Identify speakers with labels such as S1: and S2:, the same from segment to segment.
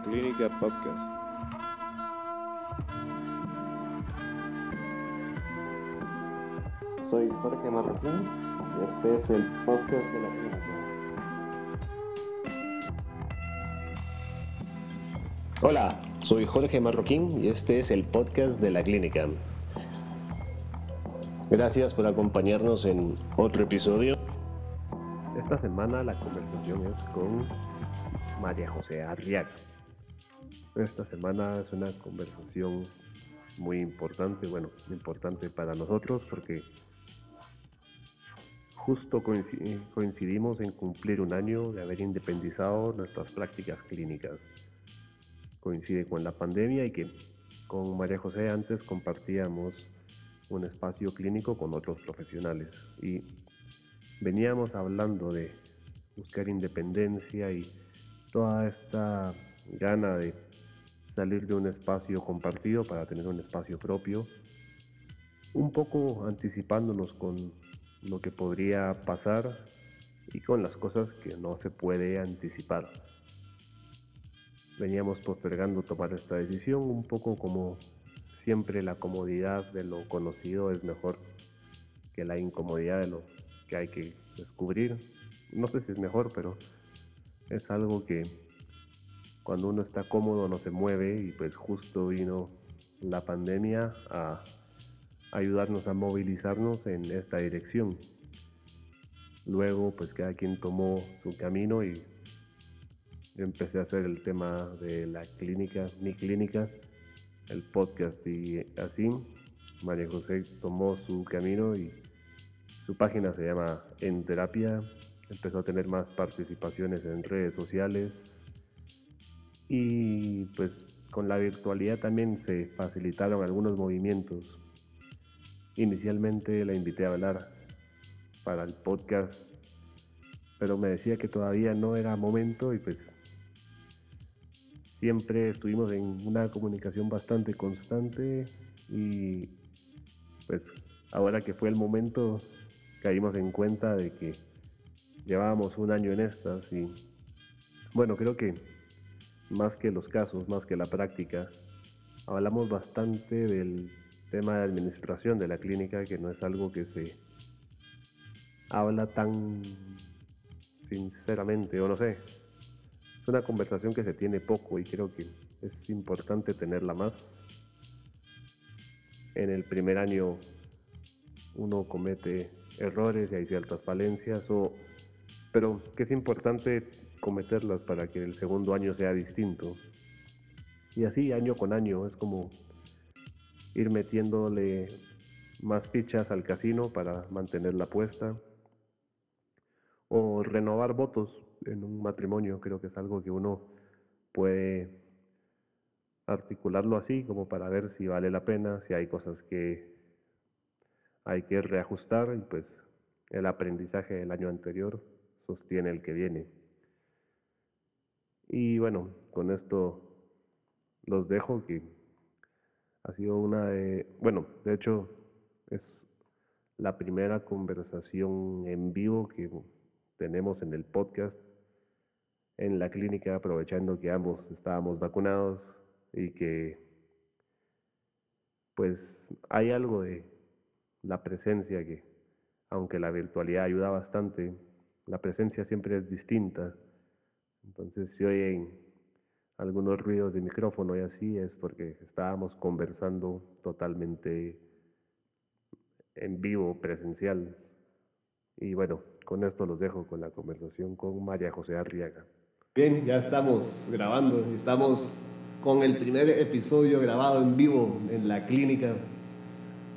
S1: La Clínica Podcast.
S2: Soy Jorge Marroquín y este es el podcast de la clínica. Hola, soy Jorge Marroquín y este es el podcast de la clínica. Gracias por acompañarnos en otro episodio. Esta semana la conversación es con María José Arriaga. Esta semana es una conversación muy importante, bueno, importante para nosotros porque justo coincidimos en cumplir un año de haber independizado nuestras prácticas clínicas. Coincide con la pandemia y que con María José antes compartíamos un espacio clínico con otros profesionales y veníamos hablando de buscar independencia y toda esta gana de salir de un espacio compartido para tener un espacio propio, un poco anticipándonos con lo que podría pasar y con las cosas que no se puede anticipar. Veníamos postergando tomar esta decisión un poco como siempre la comodidad de lo conocido es mejor que la incomodidad de lo que hay que descubrir. No sé si es mejor, pero es algo que cuando uno está cómodo no se mueve y pues justo vino la pandemia a ayudarnos a movilizarnos en esta dirección. Luego pues cada quien tomó su camino y empecé a hacer el tema de la clínica, mi clínica, el podcast y así. María José tomó su camino y su página se llama En Terapia. Empezó a tener más participaciones en redes sociales y pues con la virtualidad también se facilitaron algunos movimientos. Inicialmente la invité a hablar para el podcast, pero me decía que todavía no era momento y pues siempre estuvimos en una comunicación bastante constante y pues ahora que fue el momento caímos en cuenta de que llevábamos un año en estas y bueno, creo que más que los casos, más que la práctica, hablamos bastante del tema de administración de la clínica, que no es algo que se habla tan sinceramente, o no sé, es una conversación que se tiene poco y creo que es importante tenerla más. En el primer año uno comete errores y hay ciertas falencias, o, pero que es importante cometerlas para que el segundo año sea distinto. Y así año con año es como ir metiéndole más fichas al casino para mantener la apuesta. O renovar votos en un matrimonio, creo que es algo que uno puede articularlo así como para ver si vale la pena, si hay cosas que hay que reajustar y pues el aprendizaje del año anterior sostiene el que viene. Y bueno, con esto los dejo que ha sido una de, bueno, de hecho es la primera conversación en vivo que tenemos en el podcast en la clínica, aprovechando que ambos estábamos vacunados y que pues hay algo de la presencia que, aunque la virtualidad ayuda bastante, la presencia siempre es distinta. Entonces si oyen algunos ruidos de micrófono y así es porque estábamos conversando totalmente en vivo, presencial. Y bueno, con esto los dejo con la conversación con María José Arriaga. Bien, ya estamos grabando, estamos con el primer episodio grabado en vivo en la clínica,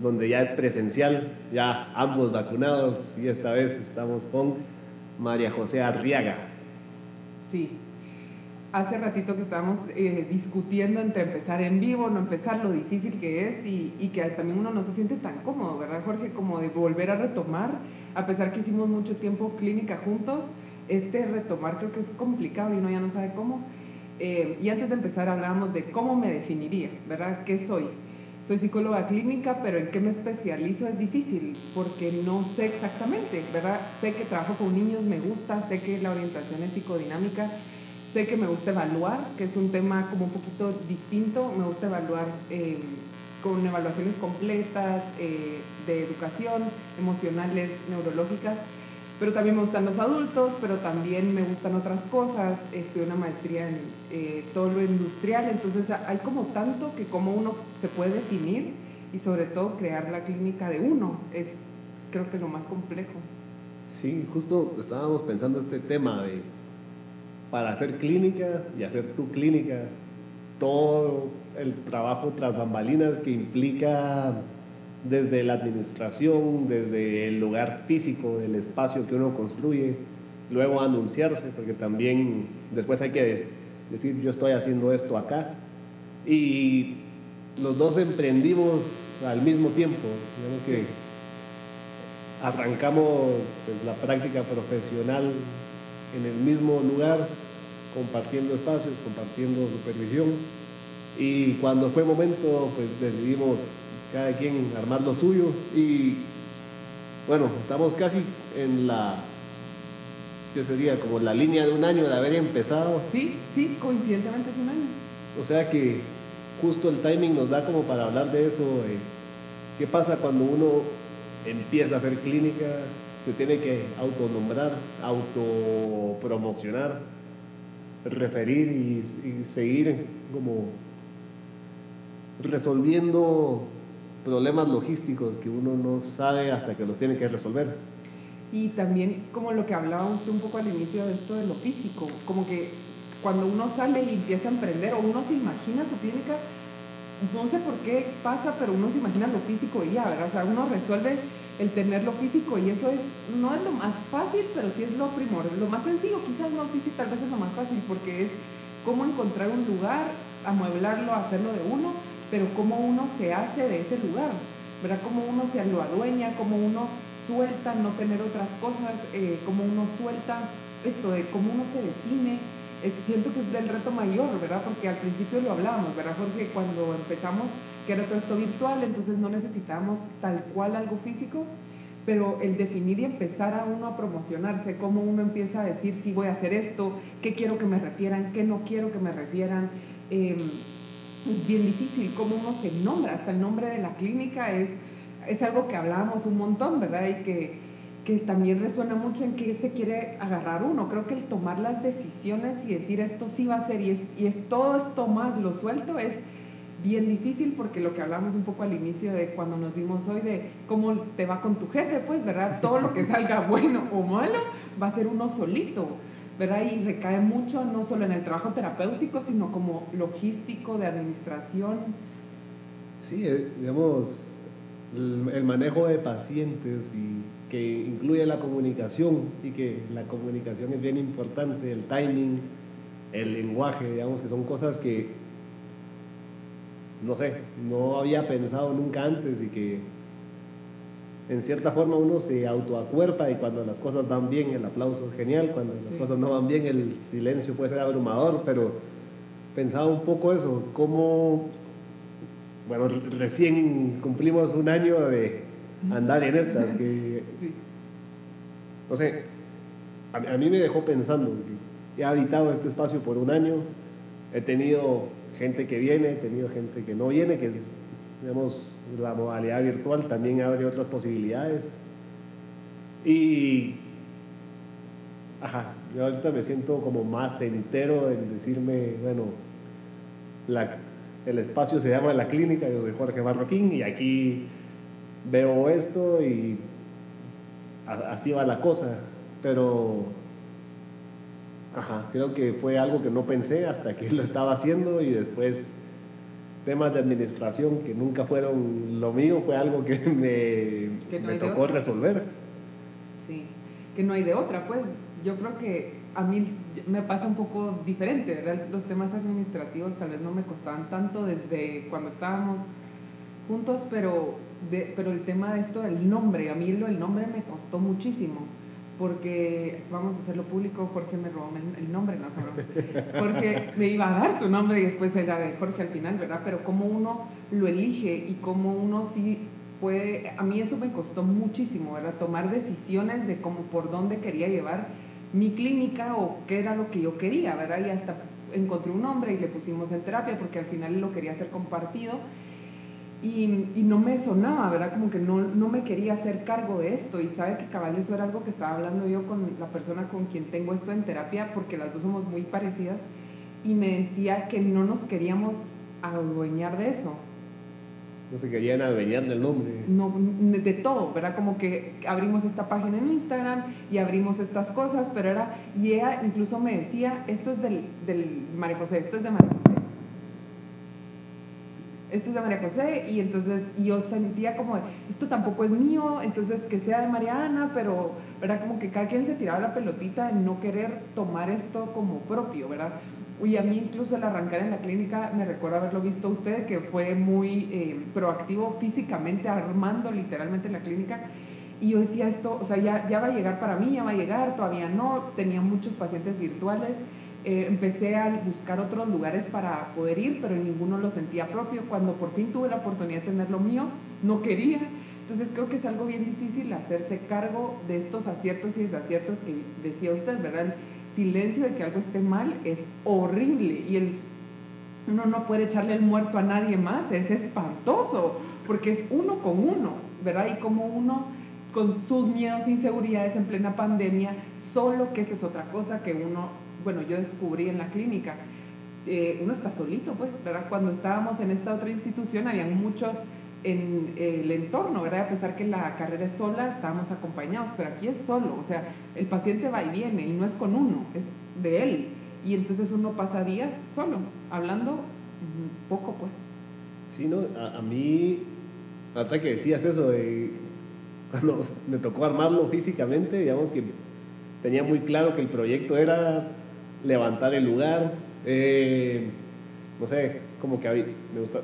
S2: donde ya es presencial, ya ambos vacunados y esta vez estamos con María José Arriaga.
S3: Sí, hace ratito que estábamos eh, discutiendo entre empezar en vivo, no empezar, lo difícil que es y, que también uno no se siente tan cómodo, ¿verdad, Jorge? Como de volver a retomar, a pesar que hicimos mucho tiempo clínica juntos, este retomar creo que es complicado y uno ya no sabe cómo. Eh, y antes de empezar hablábamos de cómo me definiría, ¿verdad? ¿Qué soy? Soy psicóloga clínica, pero en qué me especializo es difícil porque no sé exactamente, ¿verdad? Sé que trabajo con niños, me gusta, sé que la orientación es psicodinámica, sé que me gusta evaluar, que es un tema como un poquito distinto, me gusta evaluar eh, con evaluaciones completas eh, de educación, emocionales, neurológicas, pero también me gustan los adultos, pero también me gustan otras cosas, estudié una maestría en eh, todo lo industrial, entonces hay como tanto que como uno se puede definir y sobre todo crear la clínica de uno, es creo que lo más complejo.
S2: Sí, justo estábamos pensando este tema de para hacer clínica y hacer tu clínica, todo el trabajo tras bambalinas que implica desde la administración, desde el lugar físico, del espacio que uno construye, luego anunciarse, porque también después hay que decir yo estoy haciendo esto acá. Y los dos emprendimos al mismo tiempo, digamos que arrancamos pues, la práctica profesional en el mismo lugar, compartiendo espacios, compartiendo supervisión. Y cuando fue momento, pues decidimos cada quien armar lo suyo. Y bueno, estamos casi en la, ¿qué sería? Como la línea de un año de haber empezado.
S3: Sí, sí, coincidentemente es un año.
S2: O sea que justo el timing nos da como para hablar de eso. ¿Qué pasa cuando uno empieza a hacer clínica? Se tiene que autonombrar, autopromocionar, referir y seguir como resolviendo problemas logísticos que uno no sabe hasta que los tiene que resolver.
S3: Y también como lo que hablábamos un poco al inicio de esto de lo físico, como que cuando uno sale y empieza a emprender o uno se imagina su clínica, no sé por qué pasa, pero uno se imagina lo físico y ya, ¿verdad? O sea, uno resuelve el tener lo físico y eso es, no es lo más fácil, pero sí es lo primordial. Lo más sencillo, quizás no, sí, sí, tal vez es lo más fácil, porque es cómo encontrar un lugar, amueblarlo, hacerlo de uno, pero cómo uno se hace de ese lugar, ¿verdad? Cómo uno se lo adueña, cómo uno suelta no tener otras cosas, eh, cómo uno suelta esto de cómo uno se define. siento que es del reto mayor, ¿verdad? Porque al principio lo hablábamos, ¿verdad, Jorge? Cuando empezamos, que era todo esto virtual, entonces no necesitábamos tal cual algo físico, pero el definir y empezar a uno a promocionarse, cómo uno empieza a decir, sí voy a hacer esto, qué quiero que me refieran, qué no quiero que me refieran. Eh, es bien difícil cómo uno se nombra, hasta el nombre de la clínica es, es algo que hablábamos un montón, ¿verdad? Y que, que también resuena mucho en qué se quiere agarrar uno. Creo que el tomar las decisiones y decir esto sí va a ser y, es, y es todo esto más lo suelto es bien difícil porque lo que hablamos un poco al inicio de cuando nos vimos hoy de cómo te va con tu jefe, pues, ¿verdad? Todo lo que salga bueno o malo va a ser uno solito. ¿Verdad? Y recae mucho no solo en el trabajo terapéutico, sino como logístico, de administración.
S2: Sí, eh, digamos, el, manejo de pacientes y que incluye la comunicación y que la comunicación es bien importante, el timing, el lenguaje, digamos que son cosas que, no sé, no había pensado nunca antes y que en cierta forma uno se autoacuerpa y cuando las cosas van bien el aplauso es genial, cuando las cosas no van bien el silencio puede ser abrumador, pero pensaba un poco eso, cómo, bueno, recién cumplimos un año de andar en estas, que, no sé, a, a mí me dejó pensando, he habitado este espacio por un año, he tenido gente que viene, he tenido gente que no viene, que digamos, la modalidad virtual también abre otras posibilidades. Y, ajá, yo ahorita me siento como más entero en decirme, bueno, el espacio se llama La Clínica, yo soy Jorge Marroquín y aquí veo esto y así va la cosa, pero ajá, creo que fue algo que no pensé hasta que lo estaba haciendo y después temas de administración que nunca fueron lo mío, fue algo que me, me tocó resolver.
S3: Sí, que no hay de otra, pues yo creo que a mí me pasa un poco diferente, ¿verdad? Los temas administrativos tal vez no me costaban tanto desde cuando estábamos juntos, pero, de, pero el tema de esto del nombre, a mí lo, el nombre me costó muchísimo porque vamos a hacerlo público, Jorge me robó el, nombre, no sabemos, Jorge me iba a dar su nombre y después era de Jorge al final, ¿verdad? Pero cómo uno lo elige y cómo uno sí puede, a mí eso me costó muchísimo, ¿verdad? Tomar decisiones de cómo, por dónde quería llevar mi clínica o qué era lo que yo quería, ¿verdad? Y hasta encontré un nombre y le pusimos en terapia porque al final lo quería hacer compartido y, y, no me sonaba, ¿verdad? Como que no, no, me quería hacer cargo de esto y sabe que cabal eso era algo que estaba hablando yo con la persona con quien tengo esto en terapia porque las dos somos muy parecidas y me decía que no nos queríamos adueñar de eso.
S2: No se querían adueñar del nombre.
S3: No, de todo, ¿verdad? Como que abrimos esta página en Instagram y abrimos estas cosas, pero era, y ella incluso me decía, esto es del, del María José, esto es de María José esto es de María José, y entonces yo sentía como, esto tampoco es mío, entonces que sea de Mariana, pero, ¿verdad? Como que cada quien se tiraba la pelotita en no querer tomar esto como propio, ¿verdad? Y a mí incluso el arrancar en la clínica, me recuerdo haberlo visto usted, que fue muy eh, proactivo físicamente, armando literalmente la clínica, y yo decía esto, o sea, ya, ya va a llegar para mí, ya va a llegar, todavía no, tenía muchos pacientes virtuales, eh, empecé a buscar otros lugares para poder ir, pero ninguno lo sentía propio. Cuando por fin tuve la oportunidad de tener lo mío, no quería. Entonces creo que es algo bien difícil hacerse cargo de estos aciertos y desaciertos que decía usted, ¿verdad? El silencio de que algo esté mal es horrible y el, uno no puede echarle el muerto a nadie más, es espantoso, porque es uno con uno, ¿verdad? Y como uno con sus miedos inseguridades en plena pandemia, solo que esa es otra cosa que uno bueno, yo descubrí en la clínica, eh, uno está solito, pues, ¿verdad? Cuando estábamos en esta otra institución, habían muchos en el entorno, ¿verdad? A pesar que la carrera es sola, estábamos acompañados, pero aquí es solo, o sea, el paciente va y viene y no es con uno, es de él. Y entonces uno pasa días solo, hablando poco, pues.
S2: Sí, no, a, a mí, hasta que decías eso, de, cuando me tocó armarlo físicamente, digamos que tenía muy claro que el proyecto era levantar el lugar. Eh, no sé, como que me,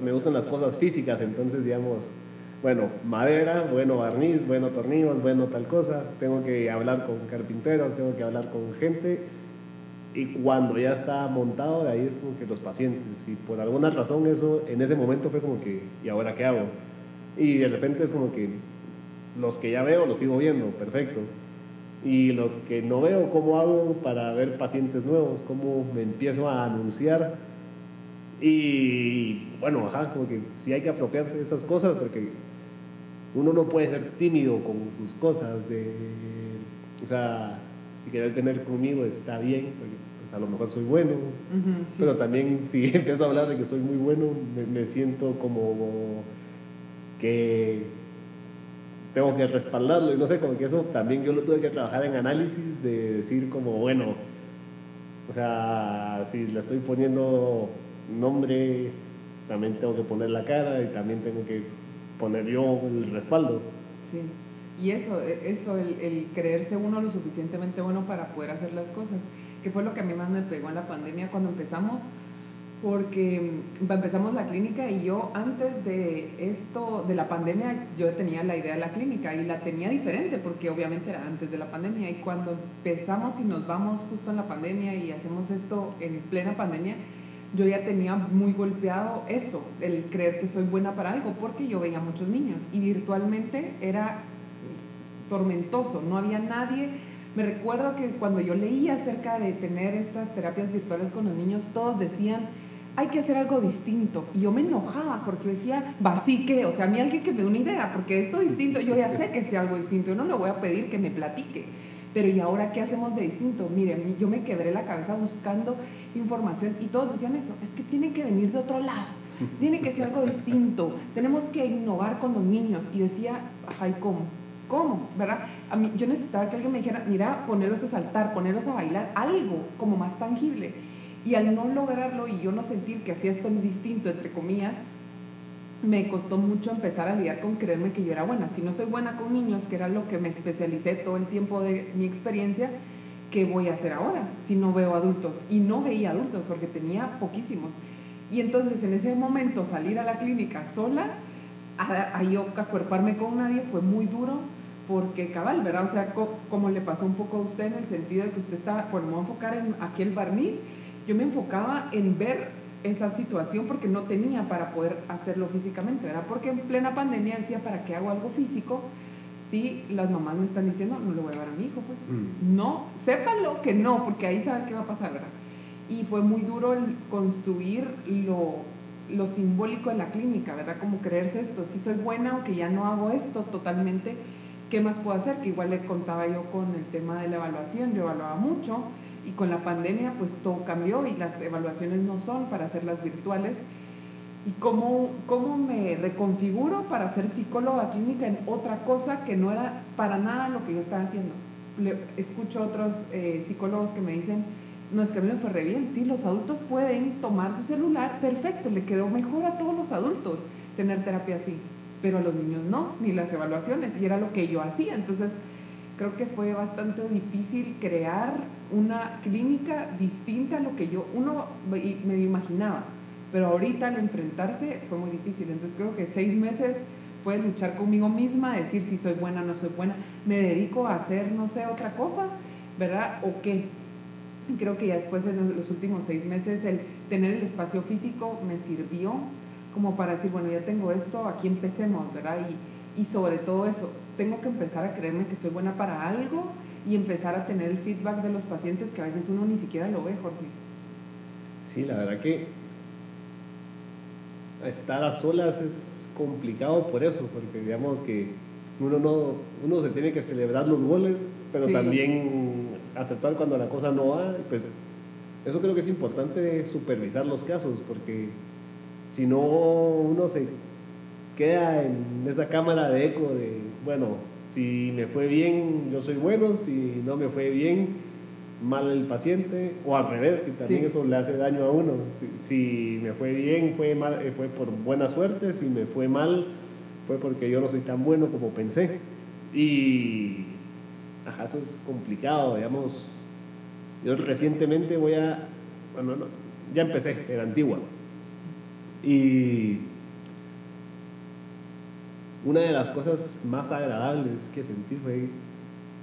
S2: me, gustan las cosas físicas, entonces digamos, bueno, madera, bueno barniz, bueno tornillos, bueno tal cosa, tengo que hablar con carpinteros, tengo que hablar con gente y cuando ya está montado, de ahí es como que los pacientes, y por alguna razón eso en ese momento fue como que, ¿y ahora qué hago? Y de repente es como que los que ya veo los sigo viendo, perfecto y los que no veo, cómo hago para ver pacientes nuevos, cómo me empiezo a anunciar. Y bueno, ajá, como que sí hay que apropiarse de esas cosas porque uno no puede ser tímido con sus cosas. De, o sea, si quieres tener conmigo está bien, porque pues, a lo mejor soy bueno, pero también si empiezo a hablar de que soy muy bueno, me siento como que tengo que respaldarlo y no sé, como que eso también yo lo tuve que trabajar en análisis de decir como, bueno, o sea, si le estoy poniendo nombre, también tengo que poner la cara y también tengo que poner yo el respaldo.
S3: Sí, y eso, e, eso el, el creerse uno lo suficientemente bueno para poder hacer las cosas, que fue lo que a mí más me pegó en la pandemia cuando empezamos porque mm, empezamos la clínica y yo antes de esto, de la pandemia, yo tenía la idea de la clínica y la tenía diferente porque obviamente era antes de la pandemia y cuando empezamos y nos vamos justo en la pandemia y hacemos esto en plena pandemia, yo ya tenía muy golpeado eso, el creer que soy buena para algo porque yo veía muchos niños y virtualmente era tormentoso, no había nadie. Me recuerdo que cuando yo leía acerca de tener estas terapias virtuales con los niños, todos decían, hay que hacer algo distinto. Y yo me enojaba porque decía, va, sí que, o sea, a mí alguien que me dé una idea, porque esto distinto, yo ya sé que sea algo distinto, yo no le voy a pedir que me platique. Pero ¿y ahora qué hacemos de distinto? Miren, yo me quebré la cabeza buscando información y todos decían eso, es que tiene que venir de otro lado, tiene que ser algo distinto, tenemos que innovar con los niños. Y decía, ay, ¿cómo? ¿Cómo? ¿Verdad? A mí, yo necesitaba que alguien me dijera, mira, ponerlos a saltar, ponerlos a bailar, algo como más tangible. Y al no lograrlo y yo no sentir que hacía esto distinto, entre comillas, me costó mucho empezar a lidiar con creerme que yo era buena. Si no soy buena con niños, que era lo que me especialicé todo el tiempo de mi experiencia, ¿qué voy a hacer ahora si no veo adultos? Y no veía adultos porque tenía poquísimos. Y entonces en ese momento salir a la clínica sola, a, a yo acuerparme con nadie fue muy duro porque cabal, ¿verdad? O sea, como le pasó un poco a usted en el sentido de que usted estaba, bueno, me voy a enfocar en aquel barniz yo me enfocaba en ver esa situación porque no tenía para poder hacerlo físicamente, ¿verdad? Porque en plena pandemia decía, ¿para qué hago algo físico sí las mamás me están diciendo, no le voy a dar a mi hijo, pues. Mm. No, sépalo que no, porque ahí saben qué va a pasar, ¿verdad? Y fue muy duro el construir lo, lo simbólico de la clínica, ¿verdad? Como creerse esto, si soy buena o que ya no hago esto totalmente, ¿qué más puedo hacer? Que igual le contaba yo con el tema de la evaluación, yo evaluaba mucho y con la pandemia pues todo cambió y las evaluaciones no son para hacerlas virtuales. Y cómo, cómo me reconfiguro para ser psicóloga clínica en otra cosa que no era para nada lo que yo estaba haciendo. Le, escucho otros eh, psicólogos que me dicen, no es que a mí me fue re bien, sí, los adultos pueden tomar su celular, perfecto, le quedó mejor a todos los adultos tener terapia así, pero a los niños no, ni las evaluaciones, y era lo que yo hacía, entonces creo que fue bastante difícil crear una clínica distinta a lo que yo, uno me imaginaba, pero ahorita al enfrentarse fue muy difícil. Entonces creo que seis meses fue luchar conmigo misma, decir si soy buena no soy buena, me dedico a hacer, no sé, otra cosa, ¿verdad? ¿O qué? Creo que ya después en los últimos seis meses el tener el espacio físico me sirvió como para decir, bueno, ya tengo esto, aquí empecemos, ¿verdad? Y, y sobre todo eso, tengo que empezar a creerme que soy buena para algo y empezar a tener el feedback de los pacientes que a veces uno ni siquiera lo ve, Jorge.
S2: Sí, la verdad que estar a solas es complicado por eso, porque digamos que uno, no, uno se tiene que celebrar los goles, pero también aceptar cuando la cosa no va. Pues eso creo que es importante supervisar los casos, porque si no uno se queda en esa cámara de eco de, bueno, si me fue bien, yo soy bueno, si no me fue bien, mal el paciente, o al revés, que también eso le hace daño a uno. Si, me fue bien, fue, mal, eh, fue por buena suerte, si me fue mal, fue porque yo no soy tan bueno como pensé. Y ajá, eso es complicado, digamos. Yo recientemente voy a, bueno, no, ya empecé en Antigua. Y una de las cosas más agradables que sentí fue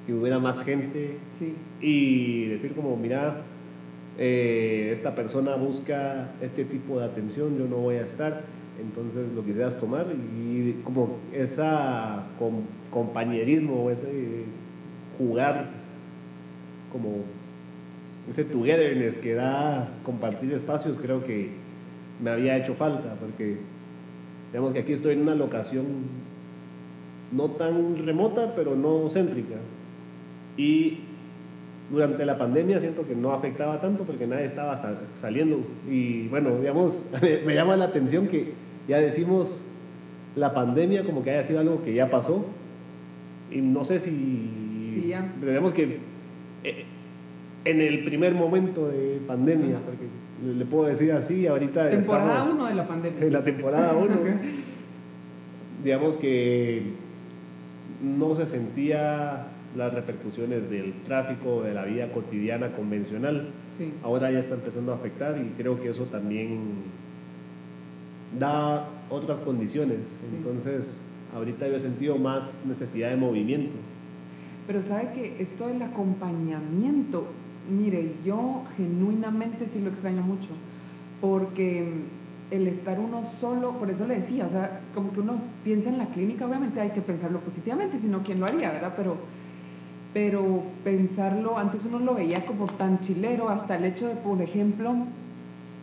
S2: que hubiera más gente y decir como, mira, eh, esta persona busca este tipo de atención, yo no voy a estar, entonces lo quisieras tomar y como esa compañerismo, ese jugar, como ese togetherness que da compartir espacios, creo que me había hecho falta, porque digamos que aquí estoy en una locación no tan remota, pero no céntrica. Y durante la pandemia siento que no afectaba tanto porque nadie estaba saliendo. Y bueno, digamos, me, llama la atención que ya decimos la pandemia como que haya sido algo que ya pasó. Y no sé si... Sí, ya. Digamos que eh, en el primer momento de pandemia, porque le puedo decir así, ahorita...
S3: Temporada 1 de la pandemia.
S2: En la temporada 1. digamos que no se sentía las repercusiones del tráfico, de la vida cotidiana convencional. Ahora ya está empezando a afectar y creo que eso también da otras condiciones. Entonces, ahorita yo he sentido más necesidad de movimiento.
S3: Pero sabe que esto del acompañamiento, mire, yo genuinamente sí lo extraño mucho, porque el estar uno solo, por eso le decía, o sea, como que uno piensa en la clínica, obviamente hay que pensarlo positivamente, sino quién lo haría, ¿verdad? Pero pero pensarlo, antes uno lo veía como tan chilero, hasta el hecho de, por ejemplo,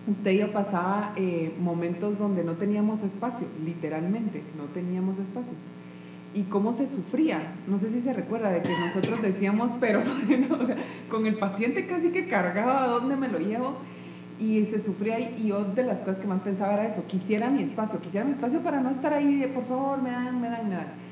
S3: usted y yo pasaba eh, momentos donde no teníamos espacio, literalmente, no teníamos espacio. Y cómo se sufría, no sé si se recuerda de que nosotros decíamos, pero o sea, con el paciente casi que cargaba, ¿a dónde me lo llevo? Y se sufría y yo de las cosas que más pensaba era eso, quisiera mi espacio, quisiera mi espacio para no estar ahí, por favor, me dan, me dan, me dan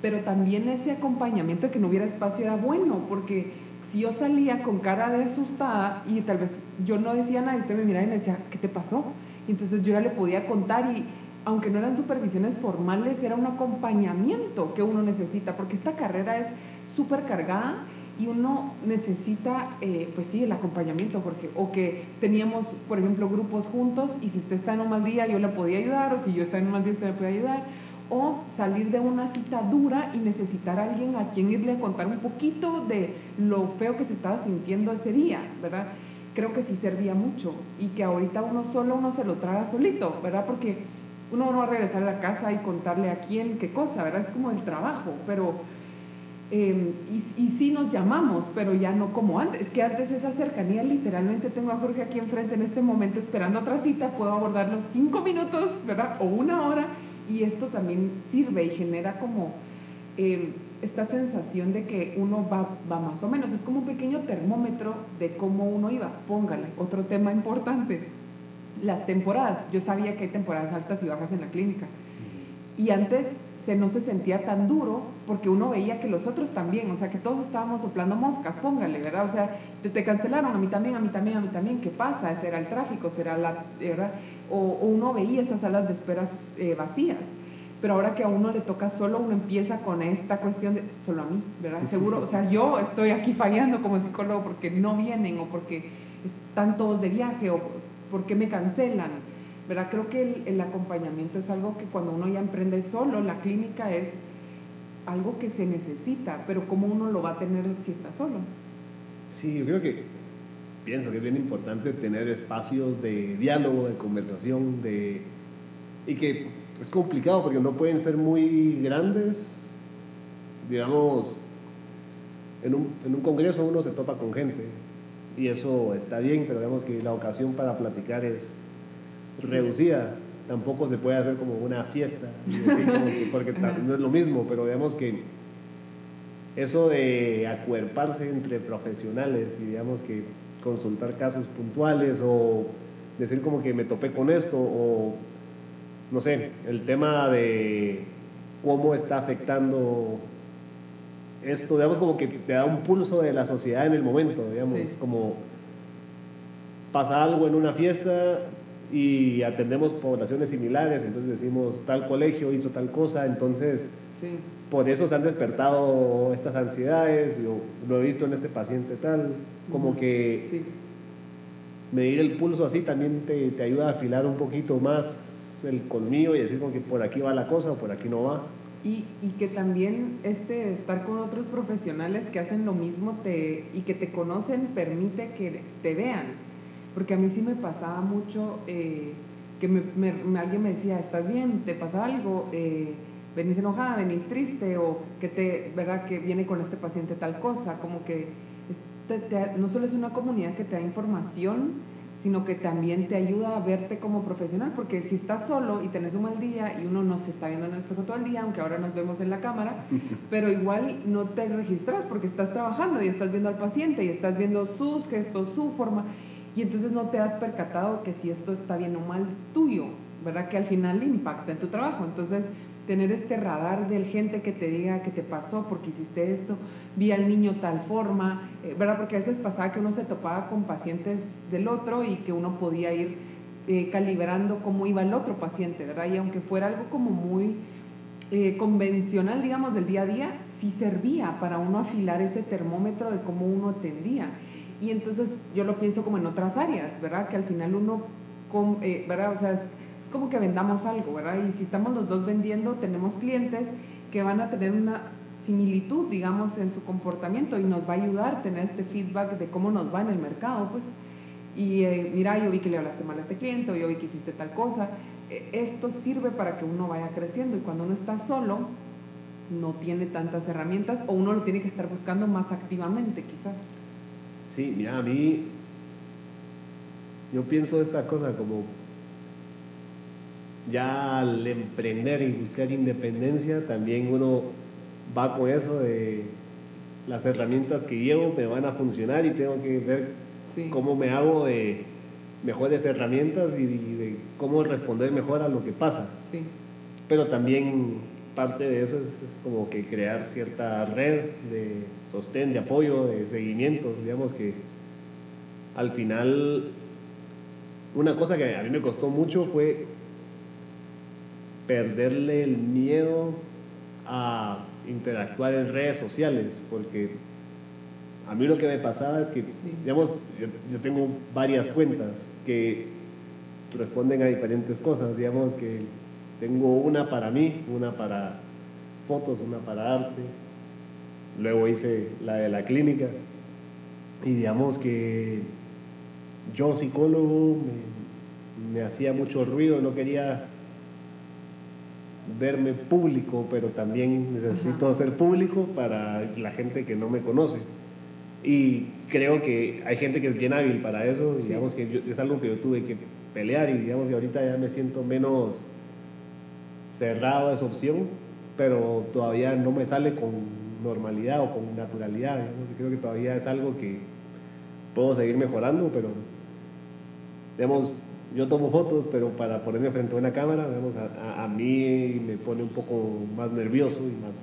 S3: pero también ese acompañamiento de que no hubiera espacio era bueno, porque si yo salía con cara de asustada y tal vez yo no decía nada y usted me miraba y me decía, ¿qué te pasó? Y entonces yo ya le podía contar y aunque no eran supervisiones formales, era un acompañamiento que uno necesita, porque esta carrera es súper cargada y uno necesita, eh, pues sí, el acompañamiento, porque, o que teníamos, por ejemplo, grupos juntos y si usted está en un mal día, yo le podía ayudar, o si yo estaba en un mal día, usted me puede ayudar o salir de una cita dura y necesitar a alguien a quien irle a contar un poquito de lo feo que se estaba sintiendo ese día, ¿verdad? Creo que sí servía mucho y que ahorita uno solo uno se lo traga solito, ¿verdad? Porque uno no va a regresar a la casa y contarle a quién qué cosa, ¿verdad? Es como el trabajo, pero Em, y, sí nos llamamos, pero ya no como antes. Es que antes esa cercanía, literalmente tengo a Jorge aquí enfrente en este momento esperando otra cita, puedo abordar los cinco minutos, ¿verdad? O una hora, y esto también sirve y genera como em, esta sensación de que uno va más o menos. Es como un pequeño termómetro de cómo uno iba. Póngale, otro tema importante. Las temporadas. Yo sabía que hay temporadas altas y bajas en la clínica. Y antes no se sentía tan duro porque uno veía que los otros también, o sea, que todos estábamos soplando moscas, póngale, ¿verdad? O sea, te, cancelaron, a mí también, a mí también, a mí también, ¿qué pasa? ¿Será el tráfico? ¿Será la, ¿verdad? O, uno veía esas salas de esperas eh, vacías. Pero ahora que a uno le toca solo, uno empieza con esta cuestión de, solo a mí, ¿verdad? Seguro, o sea, yo estoy aquí fallando como psicólogo porque no vienen o porque están todos de viaje o porque me cancelan ¿verdad? Creo que el, acompañamiento es algo que cuando uno ya emprende solo, la clínica es algo que se necesita, pero ¿cómo uno lo va a tener si está solo?
S2: Sí, yo creo que pienso que es bien importante tener espacios de diálogo, de conversación, de... y que es complicado porque no pueden ser muy grandes, digamos, en un, en un congreso uno se topa con gente y eso está bien, pero digamos que la ocasión para platicar es reducida. Tampoco se puede hacer como una fiesta, porque no es lo mismo, pero digamos que eso de acuerparse entre profesionales y digamos que consultar casos puntuales o decir como que me topé con esto o no sé, el tema de cómo está afectando esto, digamos como que te da un pulso de la sociedad en el momento, digamos, como pasa algo en una fiesta, y atendemos poblaciones similares, entonces decimos tal colegio hizo tal cosa, entonces por eso se han despertado estas ansiedades, yo lo he visto en este paciente tal, como que medir el pulso así también te, te, ayuda a afilar un poquito más el colmillo y decir como que por aquí va la cosa o por aquí no va.
S3: Y, que también este, estar con otros profesionales que hacen lo mismo te, y que te conocen permite que te vean porque a mí sí me pasaba mucho eh, que me, alguien me decía, ¿estás bien? ¿Te pasa algo? Eh, ¿Venís enojada? ¿Venís triste? O que te, ¿verdad? Que viene con este paciente tal cosa. Como que no solo es una comunidad que te da información, sino que también te ayuda a verte como profesional, porque si estás solo y tenés un mal día y uno no se está viendo en el espejo todo el día, aunque ahora nos vemos en la cámara, pero igual no te registras porque estás trabajando y estás viendo al paciente y estás viendo sus gestos, su forma, y entonces no te has percatado que si esto está bien o mal tuyo, ¿verdad? Que al final impacta en tu trabajo. Entonces, tener este radar de gente que te diga que te pasó porque hiciste esto, vi al niño tal forma, eh, ¿verdad? Porque a veces pasaba que uno se topaba con pacientes del otro y que uno podía ir eh, calibrando cómo iba el otro paciente, ¿verdad? Y aunque fuera algo como muy eh, convencional, digamos, del día a día, sí servía para uno afilar ese termómetro de cómo uno atendía. Y entonces yo lo pienso como en otras áreas, ¿verdad? Que al final uno, eh, ¿verdad? O sea, es, como que vendamos algo, ¿verdad? Y si estamos los dos vendiendo, tenemos clientes que van a tener una similitud, digamos, en su comportamiento y nos va a ayudar a tener este feedback de cómo nos va en el mercado, pues. Y eh, mira, yo vi que le hablaste mal a este cliente o yo vi que hiciste tal cosa. E, esto sirve para que uno vaya creciendo y cuando uno está solo, no tiene tantas herramientas o uno lo tiene que estar buscando más activamente, quizás.
S2: Sí, mira, a mí, yo pienso esta cosa como ya al emprender y buscar independencia, también uno va con eso de las herramientas que llevo me van a funcionar y tengo que ver cómo me hago de mejores herramientas y de, cómo responder mejor a lo que pasa. Sí. Pero también parte de eso es, como que crear cierta red de sostén, de apoyo, de seguimiento, digamos que al final una cosa que a mí me costó mucho fue perderle el miedo a interactuar en redes sociales, porque a mí lo que me pasaba es que, digamos, yo, tengo varias cuentas que responden a diferentes cosas, digamos que tengo una para mí, una para fotos, una para arte. Luego hice la de la clínica. Y digamos que yo psicólogo me, hacía mucho ruido, no quería verme público, pero también necesito ser público para la gente que no me conoce. Y creo que hay gente que es bien hábil para eso, digamos que es algo que yo tuve que pelear y digamos que ahorita ya me siento menos cerrado a esa opción, pero todavía no me sale con normalidad o con naturalidad. Creo que todavía es algo que puedo seguir mejorando, pero digamos, yo tomo fotos, pero para ponerme frente a una cámara, digamos, a, a, mí me pone un poco más nervioso y más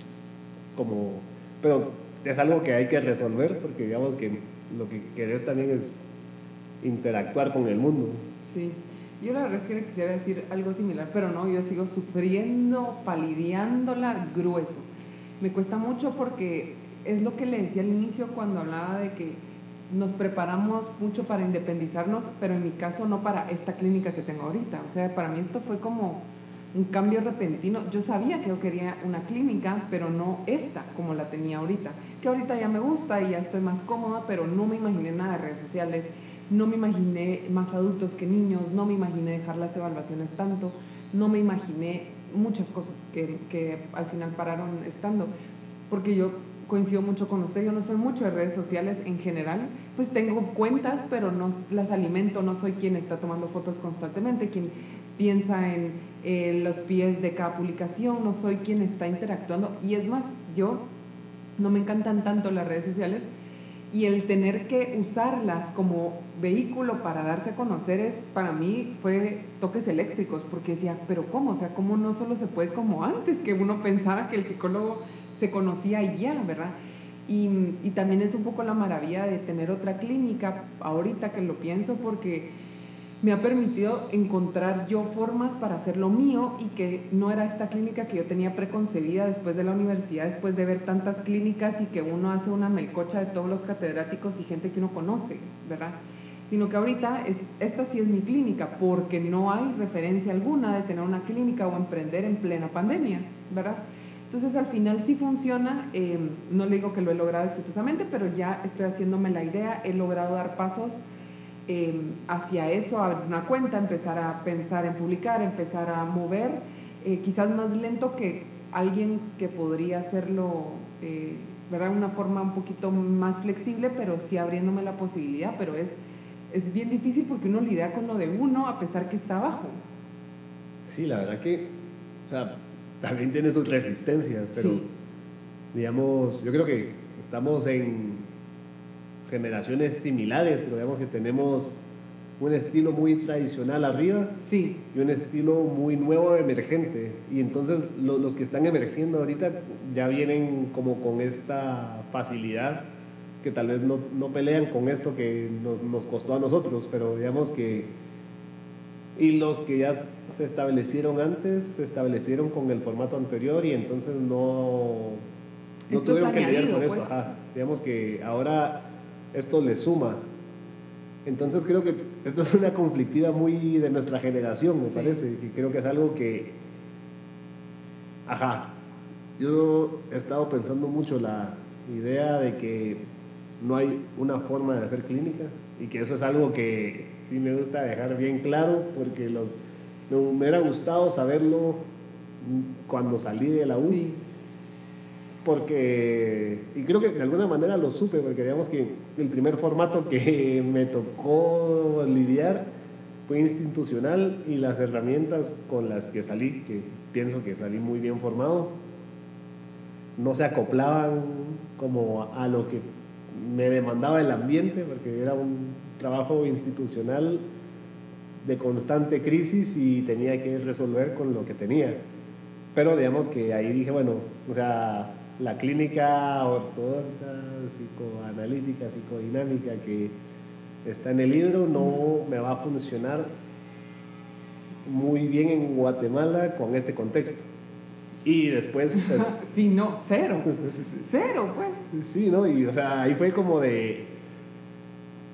S2: como... Pero es algo que hay que resolver porque digamos que lo que querés también es interactuar con el mundo.
S3: Sí. Yo la verdad es que quisiera decir algo similar, pero no, yo sigo sufriendo, palideándola grueso. Me cuesta mucho porque es lo que le decía al inicio cuando hablaba de que nos preparamos mucho para independizarnos, pero en mi caso no para esta clínica que tengo ahorita. O sea, para mí esto fue como un cambio repentino. Yo sabía que yo quería una clínica, pero no esta como la tenía ahorita. Que ahorita ya me gusta y ya estoy más cómoda, pero no me imaginé nada de redes sociales, no me imaginé más adultos que niños, no me imaginé dejar las evaluaciones tanto, no me imaginé muchas cosas que, que al final pararon estando. Porque yo coincido mucho con usted, yo no soy mucho de redes sociales en general, pues tengo cuentas, pero no las alimento, no soy quien está tomando fotos constantemente, quien piensa en los pies de cada publicación, no soy quien está interactuando. Y es más, yo no me encantan tanto las redes sociales y el tener que usarlas como vehículo para darse a conocer es, para mí fue toques eléctricos, porque decía, pero ¿cómo? O sea, ¿cómo no solo se puede como antes, que uno pensaba que el psicólogo se conocía ya, ¿verdad? Y, y, también es un poco la maravilla de tener otra clínica, ahorita que lo pienso, porque me ha permitido encontrar yo formas para hacer lo mío y que no era esta clínica que yo tenía preconcebida después de la universidad, después de ver tantas clínicas y que uno hace una melcocha de todos los catedráticos y gente que uno conoce, ¿verdad? Sino que ahorita es, esta sí es mi clínica porque no hay referencia alguna de tener una clínica o emprender en plena pandemia, ¿verdad? Entonces al final sí funciona, eh, no le digo que lo he logrado exitosamente, pero ya estoy haciéndome la idea, he logrado dar pasos eh, hacia eso, abrir una cuenta, empezar a pensar en publicar, empezar a mover, eh, quizás más lento que alguien que podría hacerlo, ¿verdad? Una forma un poquito más flexible, pero sí abriéndome la posibilidad, pero es, es bien difícil porque uno lidia con lo de uno a pesar que está abajo.
S2: Sí, la verdad que, o sea, también tiene sus resistencias, pero digamos, yo creo que estamos en generaciones similares, pero digamos que tenemos un estilo muy tradicional arriba
S3: sí.
S2: y un estilo muy nuevo emergente. Y entonces los que están emergiendo ahorita ya vienen como con esta facilidad que tal vez no, no pelean con esto que nos, nos, costó a nosotros, pero digamos que... Y los que ya se establecieron antes, se establecieron con el formato anterior y entonces no, no tuvieron que lidiar con esto. Pues. Digamos que ahora esto le suma. Entonces creo que esto es una conflictiva muy de nuestra generación, me parece, y creo que es algo que, ajá, yo he estado pensando mucho la idea de que no hay una forma de hacer clínica y que eso es algo que sí me gusta dejar bien claro porque los me hubiera gustado saberlo cuando salí de la U. Porque, y creo que de alguna manera lo supe, porque digamos que el primer formato que me tocó lidiar fue institucional y las herramientas con las que salí, que pienso que salí muy bien formado, no se acoplaban como a lo que me demandaba el ambiente, porque era un trabajo institucional de constante crisis y tenía que resolver con lo que tenía. Pero digamos que ahí dije, bueno, o sea, la clínica ortodoxa, psicoanalítica, psicodinámica que está en el libro no me va a funcionar muy bien en Guatemala con este contexto. Y después, pues...
S3: sí, no, cero. cero, pues.
S2: Sí, ¿no? Y, o sea, ahí fue como de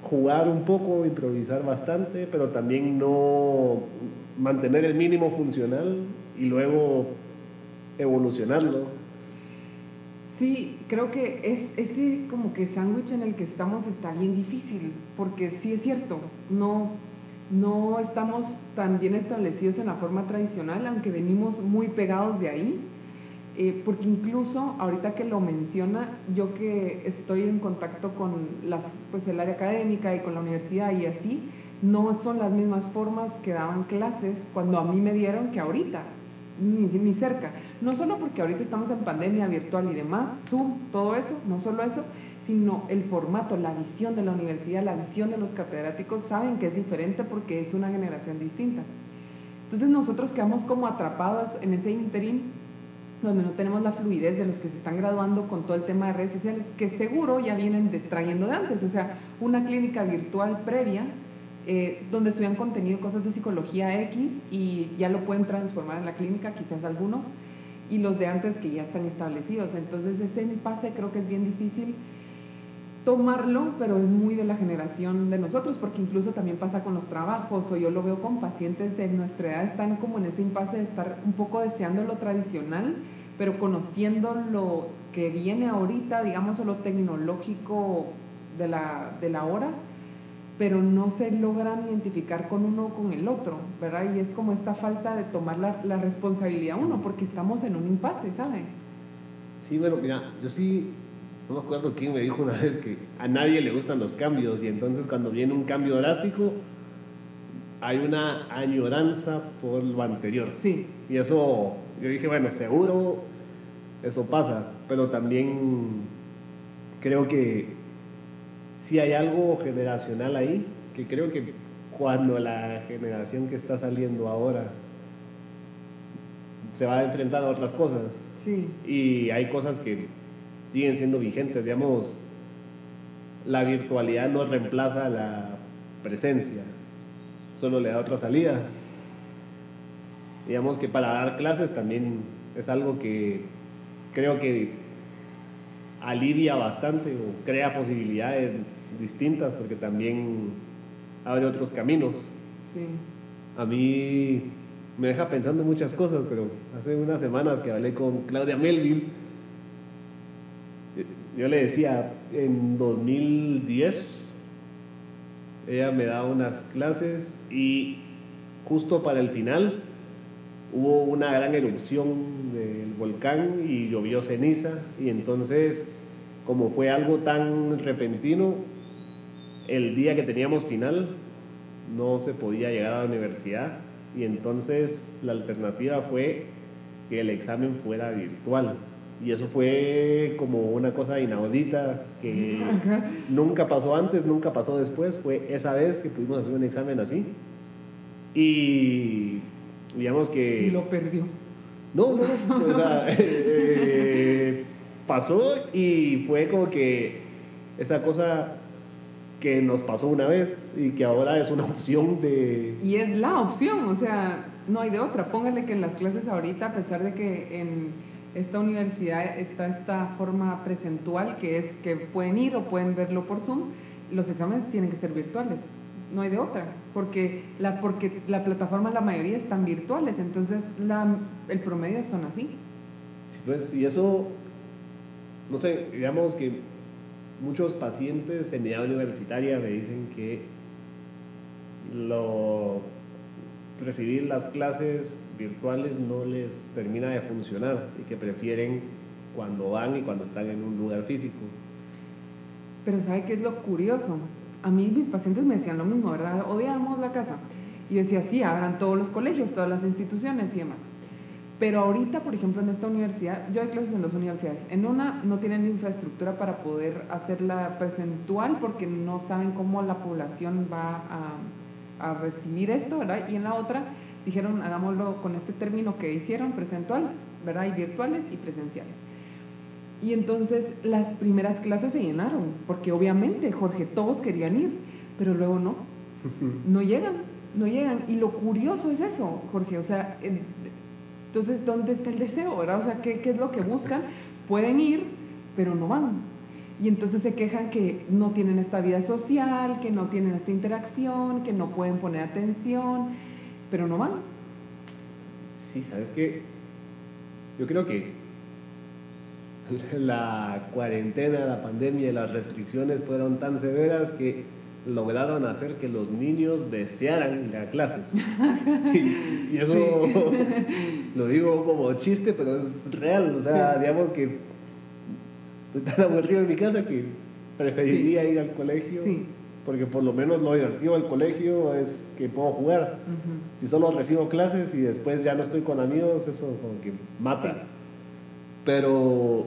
S2: jugar un poco, improvisar bastante, pero también no mantener el mínimo funcional y luego evolucionarlo.
S3: Sí, creo que es ese como que sándwich en el que estamos está bien difícil, porque sí es cierto, no, no estamos tan bien establecidos en la forma tradicional, aunque venimos muy pegados de ahí. Eh, porque incluso ahorita que lo menciona, yo que estoy en contacto con las, pues el área académica y con la universidad y así, no son las mismas formas que daban clases cuando a mí me dieron que ahorita, ni, ni cerca. No solo porque ahorita estamos en pandemia virtual y demás, Zoom, todo eso, no solo eso, sino el formato, la visión de la universidad, la visión de los catedráticos saben que es diferente porque es una generación distinta. Entonces nosotros quedamos como atrapados en ese interín donde no tenemos la fluidez de los que se están graduando con todo el tema de redes sociales, que seguro ya vienen trayendo de antes, o sea, una clínica virtual previa, eh, donde estudian contenido, cosas de psicología X, y ya lo pueden transformar en la clínica, quizás algunos, y los de antes que ya están establecidos. Entonces ese pase creo que es bien difícil tomarlo, pero es muy de la generación de nosotros, porque incluso también pasa con los trabajos, o yo lo veo con pacientes de nuestra edad, están como en ese impasse de estar un poco deseando lo tradicional, pero conociendo lo que viene ahorita, digamos, o lo tecnológico de la, de la hora, pero no se logran identificar con uno o con el otro, ¿verdad? Y es como esta falta de tomar la, la responsabilidad uno, porque estamos en un impasse, ¿sabe?
S2: Sí, bueno, mira, yo sí no me acuerdo quién me dijo una vez que a nadie le gustan los cambios y entonces cuando viene un cambio drástico hay una añoranza por lo anterior.
S3: Sí.
S2: Y eso, yo dije, bueno, seguro eso pasa, pero también creo que sí hay algo generacional ahí, que creo que cuando la generación que está saliendo ahora se va a enfrentar a otras cosas.
S3: Sí.
S2: Y hay cosas que siguen siendo vigentes. Digamos, la virtualidad no reemplaza la presencia, solo le da otra salida. Digamos que para dar clases también es algo que creo que alivia bastante o crea posibilidades distintas porque también abre otros caminos.
S3: Sí.
S2: A mí me deja pensando muchas cosas, pero hace unas semanas que hablé con Claudia Melville, yo le decía, en 2010, ella me daba unas clases y justo para el final hubo una gran erupción del volcán y llovió ceniza y entonces como fue algo tan repentino, el día que teníamos final no se podía llegar a la universidad y entonces la alternativa fue que el examen fuera virtual. Y eso fue como una cosa inaudita que nunca pasó antes, nunca pasó después. Fue esa vez que pudimos hacer un examen así. Y digamos que...
S3: Y lo perdió.
S2: No, no, o sea, eh, pasó y fue como que esa cosa que nos pasó una vez y que ahora es una opción de...
S3: Y es la opción, o sea, no hay de otra. Póngale que en las clases ahorita, a pesar de que en esta universidad está esta forma presentual que es que pueden ir o pueden verlo por Zoom, los exámenes tienen que ser virtuales, no hay de otra, porque la, porque la plataforma la mayoría están virtuales, entonces la, el promedio son así.
S2: Sí, pues, y eso, no sé, digamos que muchos pacientes en edad universitaria me dicen que lo recibir las clases virtuales no les termina de funcionar y que prefieren cuando van y cuando están en un lugar físico.
S3: Pero ¿sabe qué es lo curioso? A mí mis pacientes me decían lo mismo, ¿verdad? Odiamos la casa. Y yo decía, sí, abran todos los colegios, todas las instituciones y demás. Pero ahorita, por ejemplo, en esta universidad, yo doy clases en dos universidades. En una no tienen infraestructura para poder hacerla presentual porque no saben cómo la población va a, a recibir esto, ¿verdad? Y en la otra dijeron, hagámoslo con este término que hicieron, presentual, ¿verdad? Y virtuales y presenciales. Y entonces las primeras clases se llenaron, porque obviamente, Jorge, todos querían ir, pero luego no, no llegan, no llegan. Y lo curioso es eso, Jorge, o sea, entonces, ¿dónde está el deseo, verdad? O sea, ¿qué, ¿qué es lo que buscan? Pueden ir, pero no van. Y entonces se quejan que no tienen esta vida social, que no tienen esta interacción, que no pueden poner atención pero no van.
S2: Sí, ¿sabes qué? Yo creo que la cuarentena, la pandemia y las restricciones fueron tan severas que lograron hacer que los niños desearan ir a clases. y, eso lo digo como chiste, pero es real. O sea, digamos que estoy tan aburrido en mi casa que preferiría ir al colegio. Porque por lo menos lo divertido del colegio es que puedo jugar. Si solo recibo clases y después ya no estoy con amigos, eso como que mata. Pero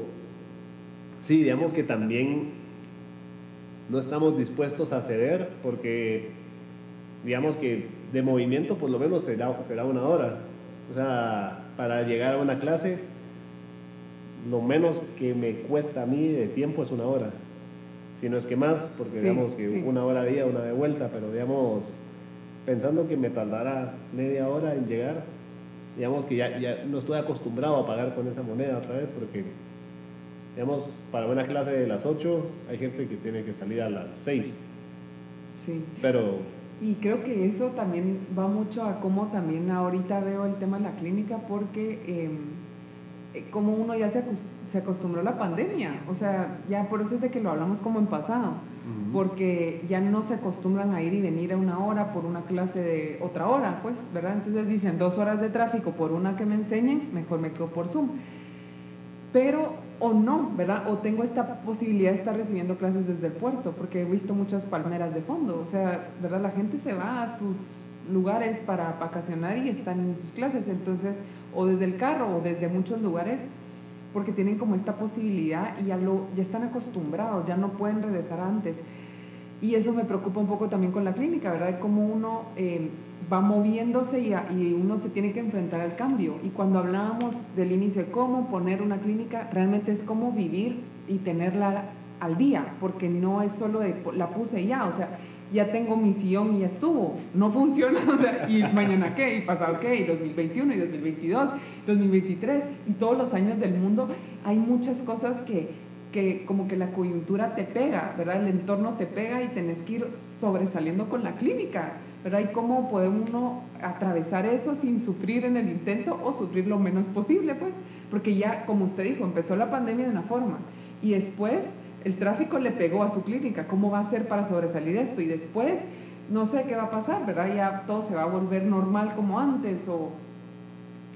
S2: sí, digamos que también no estamos dispuestos a ceder porque, digamos que de movimiento por lo menos será, será una hora. O sea, para llegar a una clase, lo menos que me cuesta a mí de tiempo es una hora. Si no es que más, porque digamos que una hora de ida, una de vuelta, pero digamos, pensando que me tardará media hora en llegar, digamos que ya, ya no estoy acostumbrado a pagar con esa moneda otra vez, porque digamos, para una clase de las 8 hay gente que tiene que salir a las 6.
S3: Sí.
S2: Pero...
S3: Y creo que eso también va mucho a cómo también ahorita veo el tema de la clínica, porque em, eh, como uno ya se, se acostumbró a la pandemia, o sea, ya por eso es de que lo hablamos como en pasado, porque ya no se acostumbran a ir y venir a una hora por una clase de otra hora, pues, ¿verdad? Entonces dicen dos horas de tráfico por una que me enseñen, mejor me quedo por Zoom. Pero o no, ¿verdad? O tengo esta posibilidad de estar recibiendo clases desde el puerto, porque he visto muchas palmeras de fondo, o sea, ¿verdad? La gente se va a sus lugares para vacacionar y están en sus clases, entonces, o desde el carro o desde muchos lugares, porque tienen como esta posibilidad y ya, lo, ya están acostumbrados, ya no pueden regresar antes. Y eso me preocupa un poco también con la clínica, ¿verdad? Como uno eh, va moviéndose y, y, uno se tiene que enfrentar al cambio. Y cuando hablábamos del inicio de cómo poner una clínica, realmente es cómo vivir y tenerla al día, porque no es solo de la puse ya, o sea, ya tengo mi sillón y ya estuvo, no funciona, o sea, y mañana qué, y pasado qué, y 2021 y 2022, 2023, y todos los años del mundo, hay muchas cosas que, que como que la coyuntura te pega, ¿verdad? El entorno te pega y tenés que ir sobresaliendo con la clínica. ¿verdad? Y cómo puede uno atravesar eso sin sufrir en el intento o sufrir lo menos posible, pues, porque ya, como usted dijo, empezó la pandemia de una forma y después el tráfico le pegó a su clínica, ¿cómo va a ser para sobresalir esto? Y después, no sé qué va a pasar, ¿verdad? Ya todo se va a volver normal como antes o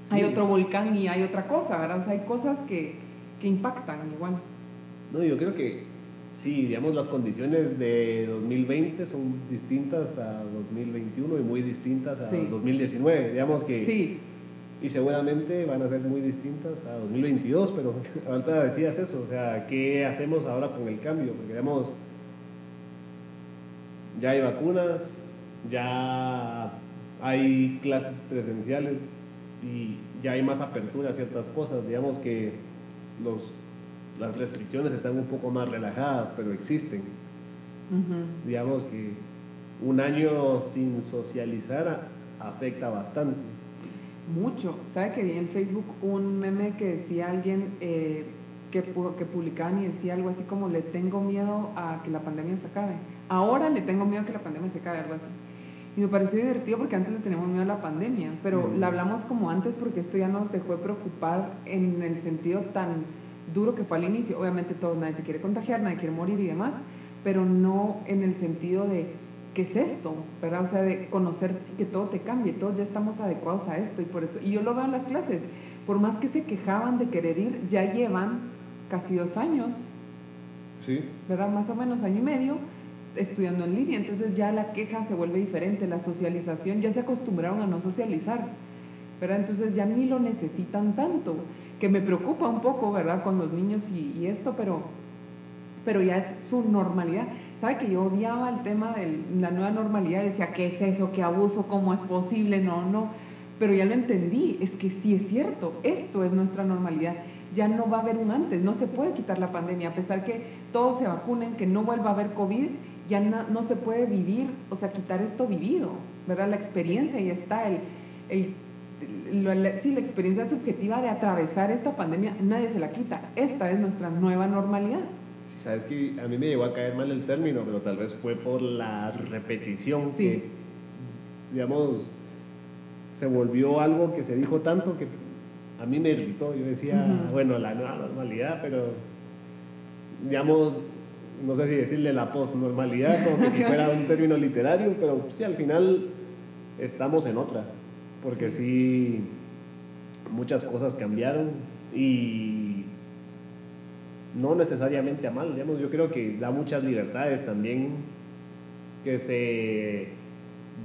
S3: hay otro volcán y hay otra cosa, ¿verdad? O sea, hay cosas que, que impactan igual.
S2: No, yo creo que Sí, digamos, las condiciones de 2020 son distintas a 2021 y muy distintas a 2019. Digamos que.
S3: Sí.
S2: Y seguramente van a ser muy distintas a 2022, pero ahorita decías eso, o sea, ¿qué hacemos ahora con el cambio? Porque, digamos, ya hay vacunas, ya hay clases presenciales y ya hay más apertura a ciertas cosas. Digamos que los las restricciones están un poco más relajadas, pero existen. Digamos que un año sin socializar afecta bastante.
S3: Mucho. ¿Sabe que vi en Facebook un meme que decía alguien eh, que, que publicaban y decía algo así como le tengo miedo a que la pandemia se acabe? Ahora le tengo miedo a que la pandemia se acabe, algo así. Y me pareció divertido porque antes le teníamos miedo a la pandemia, pero la hablamos como antes porque esto ya nos dejó de preocupar en el sentido tan duro que fue al inicio. Obviamente todo, nadie se quiere contagiar, nadie quiere morir y demás, pero no en el sentido de qué es esto, ¿verdad? O sea, de conocer que todo te cambie, todos ya estamos adecuados a esto y por eso, y yo lo veo en las clases, por más que se quejaban de querer ir, ya llevan casi dos años,
S2: sí.
S3: ¿verdad? Más o menos año y medio estudiando en línea, entonces ya la queja se vuelve diferente, la socialización, ya se acostumbraron a no socializar, ¿verdad? Entonces ya ni lo necesitan tanto que me preocupa un poco, ¿verdad? Con los niños y, esto, pero, pero ya es su normalidad. ¿Sabe que yo odiaba el tema de la nueva normalidad? Decía, ¿qué es eso? ¿Qué abuso? ¿Cómo es posible? No, no. Pero ya lo entendí, es que sí es cierto, esto es nuestra normalidad. Ya no va a haber un antes, no se puede quitar la pandemia, a pesar que todos se vacunen, que no vuelva a haber COVID, ya no, no se puede vivir, o sea, quitar esto vivido, ¿verdad? La experiencia y está, el, el sí, la experiencia subjetiva de atravesar esta pandemia, nadie se la quita. Esta es nuestra nueva normalidad.
S2: Sabes que a mí me llegó a caer mal el término, pero tal vez fue por la repetición
S3: sí.
S2: que, digamos, se volvió algo que se dijo tanto que a mí me irritó. Yo decía, bueno, la nueva normalidad, pero, digamos, no sé si decirle la postnormalidad, como que si fuera un término literario, pero sí, al final estamos en otra, porque sí, muchas cosas cambiaron y no necesariamente a mal, digamos, yo creo que da muchas libertades también que se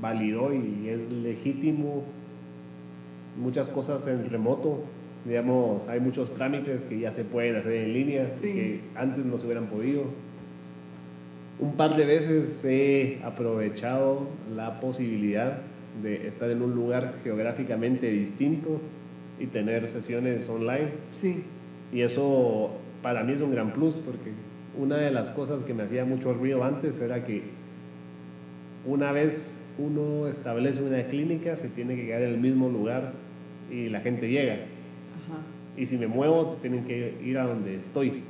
S2: validó y es legítimo muchas cosas en remoto, digamos, hay muchos trámites que ya se pueden hacer en línea, que antes no se hubieran podido. Un par de veces he aprovechado la posibilidad de estar en un lugar geográficamente distinto y tener sesiones online.
S3: Sí.
S2: Y eso para mí es un gran plus porque una de las cosas que me hacía mucho ruido antes era que una vez uno establece una clínica se tiene que quedar en el mismo lugar y la gente llega. Y si me muevo, tienen que ir a donde estoy.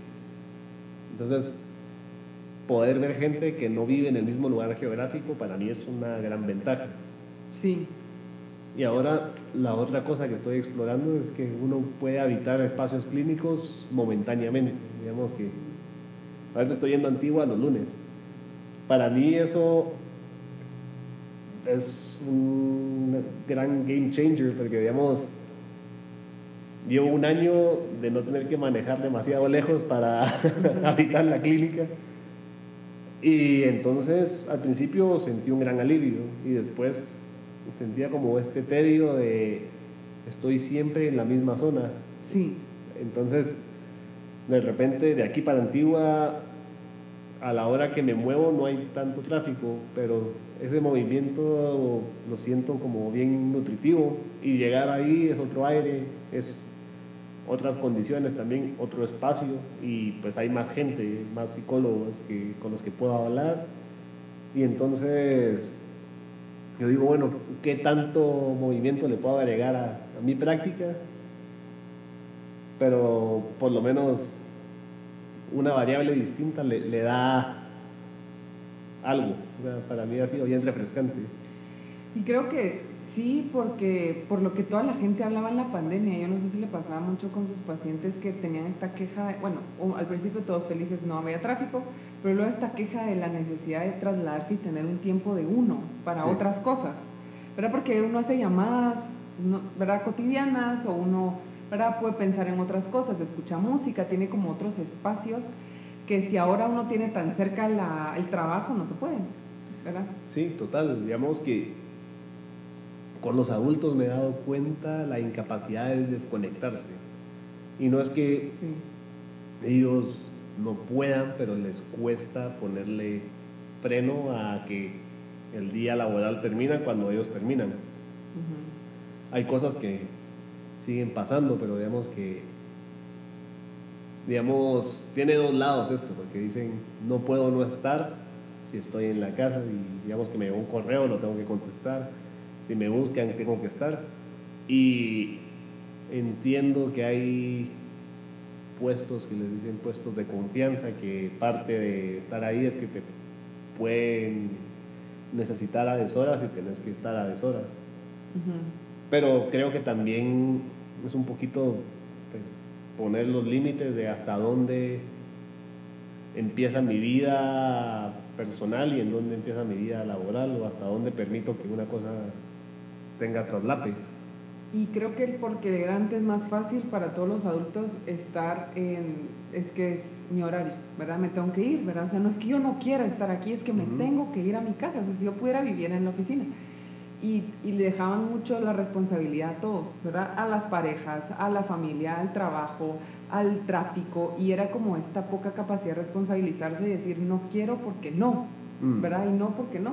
S2: Entonces, poder ver gente que no vive en el mismo lugar geográfico para mí es una gran ventaja.
S3: Sí.
S2: Y ahora la otra cosa que estoy explorando es que uno puede habitar espacios clínicos momentáneamente. Digamos que a veces estoy yendo a Antigua los lunes. Para mí eso es un gran game changer porque digamos llevo un año de no tener que manejar demasiado lejos para habitar la clínica. Y entonces al principio sentí un gran alivio y después sentía como este tedio de estoy siempre en la misma zona.
S3: Sí.
S2: Entonces, de repente de aquí para Antigua, a la hora que me muevo no hay tanto tráfico, pero ese movimiento lo siento como bien nutritivo y llegar ahí es otro aire, es otras condiciones también, otro espacio y pues hay más gente, más psicólogos que, con los que puedo hablar. Y entonces yo digo, bueno, ¿qué tanto movimiento le puedo agregar a, mi práctica? Pero por lo menos una variable distinta le, da algo. para mí ha sido bien refrescante.
S3: Y creo que Sí, porque por lo que toda la gente hablaba en la pandemia, yo no sé si le pasaba mucho con sus pacientes que tenían esta queja, bueno, al principio todos felices, no había tráfico, pero luego esta queja de la necesidad de trasladarse y tener un tiempo de uno para otras cosas, ¿verdad? Porque uno hace llamadas, ¿verdad? Cotidianas o uno, ¿verdad? Puede pensar en otras cosas, escucha música, tiene como otros espacios que si ahora uno tiene tan cerca el trabajo no se puede, ¿verdad?
S2: Sí, total, digamos que con los adultos me he dado cuenta la incapacidad de desconectarse. Y no es que ellos no puedan, pero les cuesta ponerle freno a que el día laboral termina cuando ellos terminan. Hay cosas que siguen pasando, pero digamos que, digamos, tiene dos lados esto, porque dicen, no puedo no estar si estoy en la casa y digamos que me llegó un correo, lo tengo que contestar si me buscan tengo que estar. Y entiendo que hay puestos que les dicen puestos de confianza, que parte de estar ahí es que te pueden necesitar a deshoras y tienes que estar a deshoras. Pero creo que también es un poquito pues, poner los límites de hasta dónde empieza mi vida personal y en dónde empieza mi vida laboral o hasta dónde permito que una cosa tenga traslape.
S3: Y creo que porque antes es más fácil para todos los adultos estar en, es que es mi horario, ¿verdad? Me tengo que ir, ¿verdad? O sea, no es que yo no quiera estar aquí, es que me tengo que ir a mi casa, o sea, si yo pudiera vivir en la oficina. Y, y, le dejaban mucho la responsabilidad a todos, ¿verdad? A las parejas, a la familia, al trabajo, al tráfico, y era como esta poca capacidad de responsabilizarse y decir, no quiero porque no, mm. ¿verdad? Y no porque no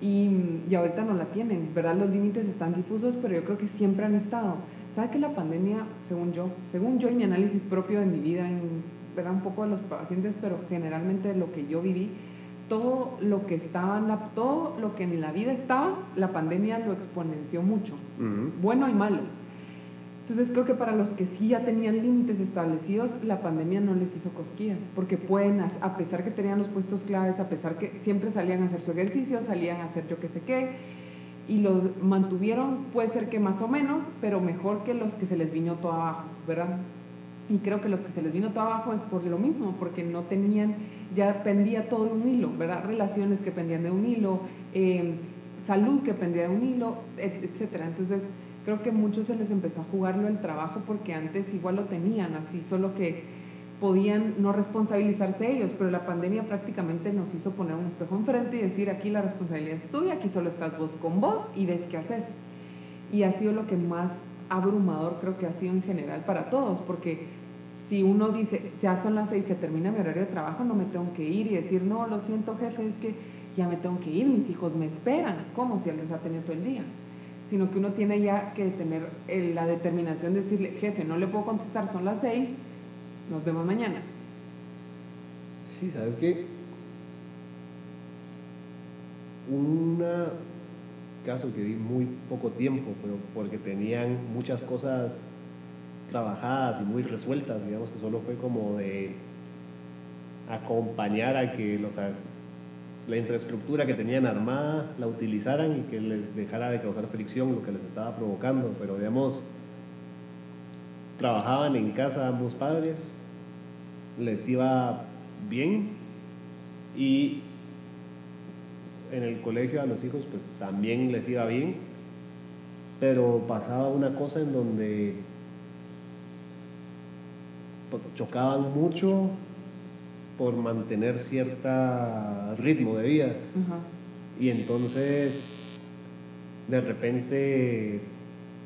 S3: y, y, ahorita no la tienen, ¿verdad? Los límites están difusos, pero yo creo que siempre han estado. ¿Sabe que la pandemia, según yo, según yo y mi análisis propio de mi vida, en, ¿verdad? Un poco de los pacientes, pero generalmente de lo que yo viví, todo lo que estaba, la, todo lo que en la vida estaba, la pandemia lo exponenció mucho, bueno y malo. Entonces creo que para los que sí ya tenían límites establecidos, la pandemia no les hizo cosquillas, porque pueden, a pesar que tenían los puestos claves, a pesar que siempre salían a hacer su ejercicio, salían a hacer yo qué sé qué, y lo mantuvieron, puede ser que más o menos, pero mejor que los que se les vino todo abajo, ¿verdad? Y creo que los que se les vino todo abajo es por lo mismo, porque no tenían, ya pendía todo de un hilo, ¿verdad? Relaciones que pendían de un hilo, em, salud que pendía de un hilo, etcétera. Entonces, creo que muchos se les empezó a jugarlo el trabajo porque antes igual lo tenían así, solo que podían no responsabilizarse ellos, pero la pandemia prácticamente nos hizo poner un espejo enfrente y decir, aquí la responsabilidad es tuya, aquí solo estás vos con vos y ves qué haces. Y ha sido lo que más abrumador creo que ha sido en general para todos, porque si uno dice, ya son las seis, se termina mi horario de trabajo, no me tengo que ir y decir, no, lo siento jefe, es que ya me tengo que ir, mis hijos me esperan, como si él los ha tenido todo el día. Sino que uno tiene ya que tener la determinación de decirle, jefe, no le puedo contestar, son las seis, nos vemos mañana.
S2: Sí, ¿sabes qué? Un caso que vi muy poco tiempo, pero porque tenían muchas cosas trabajadas y muy resueltas, digamos que solo fue como de acompañar a que los, la infraestructura que tenían armada la utilizaran y que les dejara de causar fricción lo que les estaba provocando, pero digamos, trabajaban en casa ambos padres, les iba bien y en el colegio a los hijos pues también les iba bien, pero pasaba una cosa en donde chocaban mucho por mantener cierto ritmo de vida. Y entonces, de repente,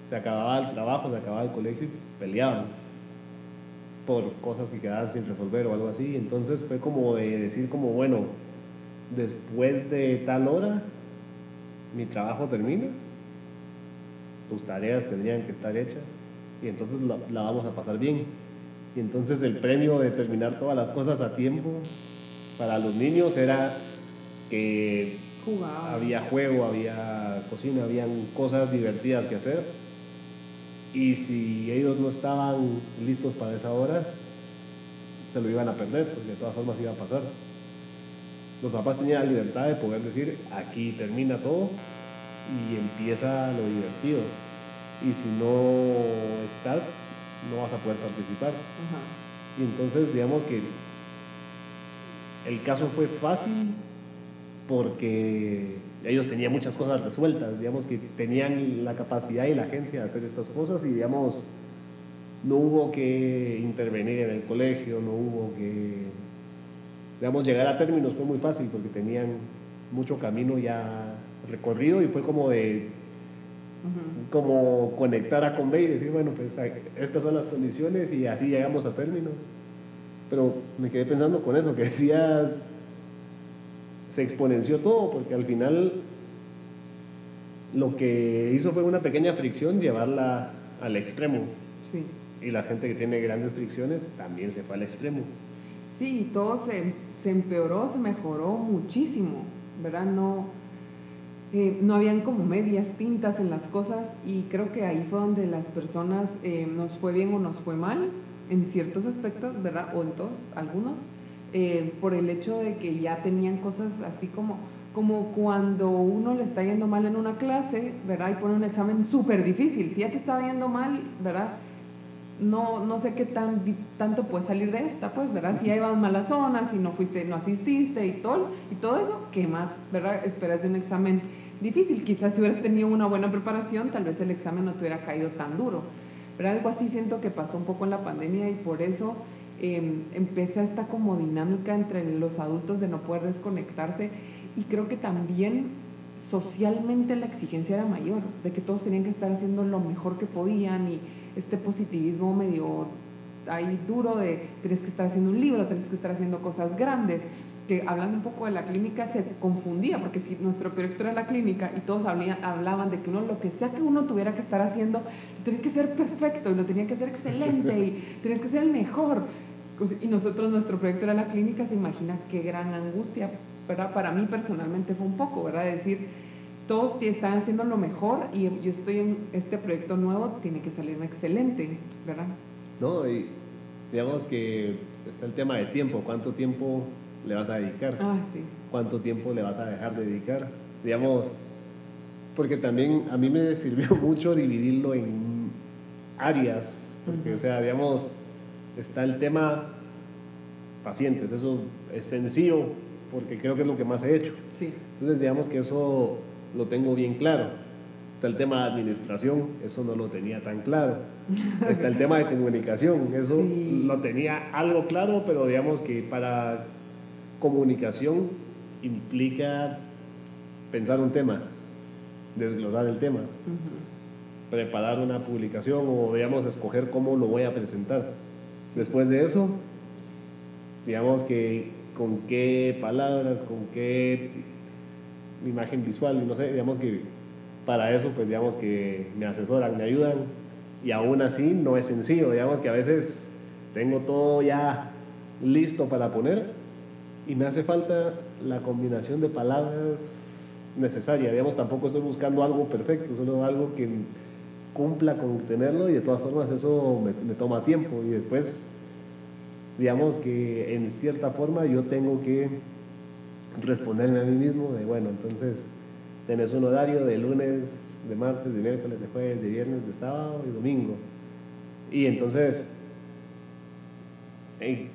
S2: se acababa el trabajo, se acababa el colegio y peleaban por cosas que quedaban sin resolver o algo así. Entonces fue como de decir como, bueno, después de tal hora, mi trabajo termina, tus tareas tendrían que estar hechas y entonces la vamos a pasar bien. Y entonces el premio de terminar todas las cosas a tiempo para los niños era que había juego, había cocina, habían cosas divertidas que hacer. Y si ellos no estaban listos para esa hora, se lo iban a perder, porque de todas formas iba a pasar. Los papás tenían la libertad de poder decir, aquí termina todo y empieza lo divertido. Y si no estás, no vas a poder participar. Y entonces, digamos que el caso fue fácil porque ellos tenían muchas cosas resueltas, digamos que tenían la capacidad y la agencia de hacer estas cosas y digamos, no hubo que intervenir en el colegio, no hubo que, digamos, llegar a términos fue muy fácil porque tenían mucho camino ya recorrido y fue como de como conectar a Convey y decir, bueno, pues estas son las condiciones y así llegamos a términos. Pero me quedé pensando con eso, que decías, se exponenció todo, porque al final lo que hizo fue una pequeña fricción llevarla al extremo. Sí. Y la gente que tiene grandes fricciones también se fue al extremo.
S3: Sí, todo se, se empeoró, se mejoró muchísimo, ¿verdad? No, eh, no habían como medias tintas en las cosas y creo que ahí fue donde las personas eh, nos fue bien o nos fue mal en ciertos aspectos, ¿verdad? O en todos, algunos, eh, por el hecho de que ya tenían cosas así como, como cuando uno le está yendo mal en una clase, ¿verdad? Y pone un examen súper difícil. Si ya te estaba yendo mal, ¿verdad? No, no sé qué tan, tanto puede salir de esta, pues, ¿verdad? Si ya ibas malas zonas, si no fuiste, no asististe y todo, y todo eso, ¿qué más, verdad? Esperas de un examen difícil. Quizás si hubieras tenido una buena preparación, tal vez el examen no te hubiera caído tan duro. Pero algo así siento que pasó un poco en la pandemia y por eso eh, empieza esta como dinámica entre los adultos de no poder desconectarse y creo que también socialmente la exigencia era mayor, de que todos tenían que estar haciendo lo mejor que podían y este positivismo medio ahí duro de tienes que estar haciendo un libro, tienes que estar haciendo cosas grandes, que hablando un poco de la clínica se confundía, porque si nuestro proyecto era la clínica y todos hablaban de que uno, lo que sea que uno tuviera que estar haciendo, tenía que ser perfecto y lo tenía que ser excelente y tienes que ser el mejor. Y nosotros, nuestro proyecto era la clínica, se imagina qué gran angustia, ¿verdad? Para mí personalmente fue un poco, ¿verdad? decir, todos están haciendo lo mejor y yo estoy en este proyecto nuevo, tiene que salir excelente, ¿verdad?
S2: No, y digamos que está el tema de tiempo, ¿cuánto tiempo le vas a dedicar?
S3: Ah, sí.
S2: ¿Cuánto tiempo le vas a dejar de dedicar? Digamos, porque también a mí me sirvió mucho dividirlo en áreas, porque, o sea, digamos, está el tema pacientes, eso es sencillo porque creo que es lo que más he hecho.
S3: Sí.
S2: Entonces digamos que eso lo tengo bien claro. Está el tema de administración, eso no lo tenía tan claro. Está el tema de comunicación, eso
S3: Sí.
S2: lo tenía algo claro, pero digamos que para comunicación implica pensar un tema, desglosar el tema, preparar una publicación o digamos escoger cómo lo voy a presentar. Después de eso, digamos que con qué palabras, con qué imagen visual, no sé, digamos que para eso pues digamos que me asesoran, me ayudan y aún así no es sencillo, digamos que a veces tengo todo ya listo para poner y me hace falta la combinación de palabras necesaria, digamos tampoco estoy buscando algo perfecto, solo algo que cumpla con tenerlo y de todas formas eso me, me toma tiempo. Y después digamos que en cierta forma yo tengo que responderme a mí mismo de bueno, entonces tenés un horario de lunes, de martes, de miércoles, de jueves, de viernes, de sábado y domingo. Y entonces, ¿en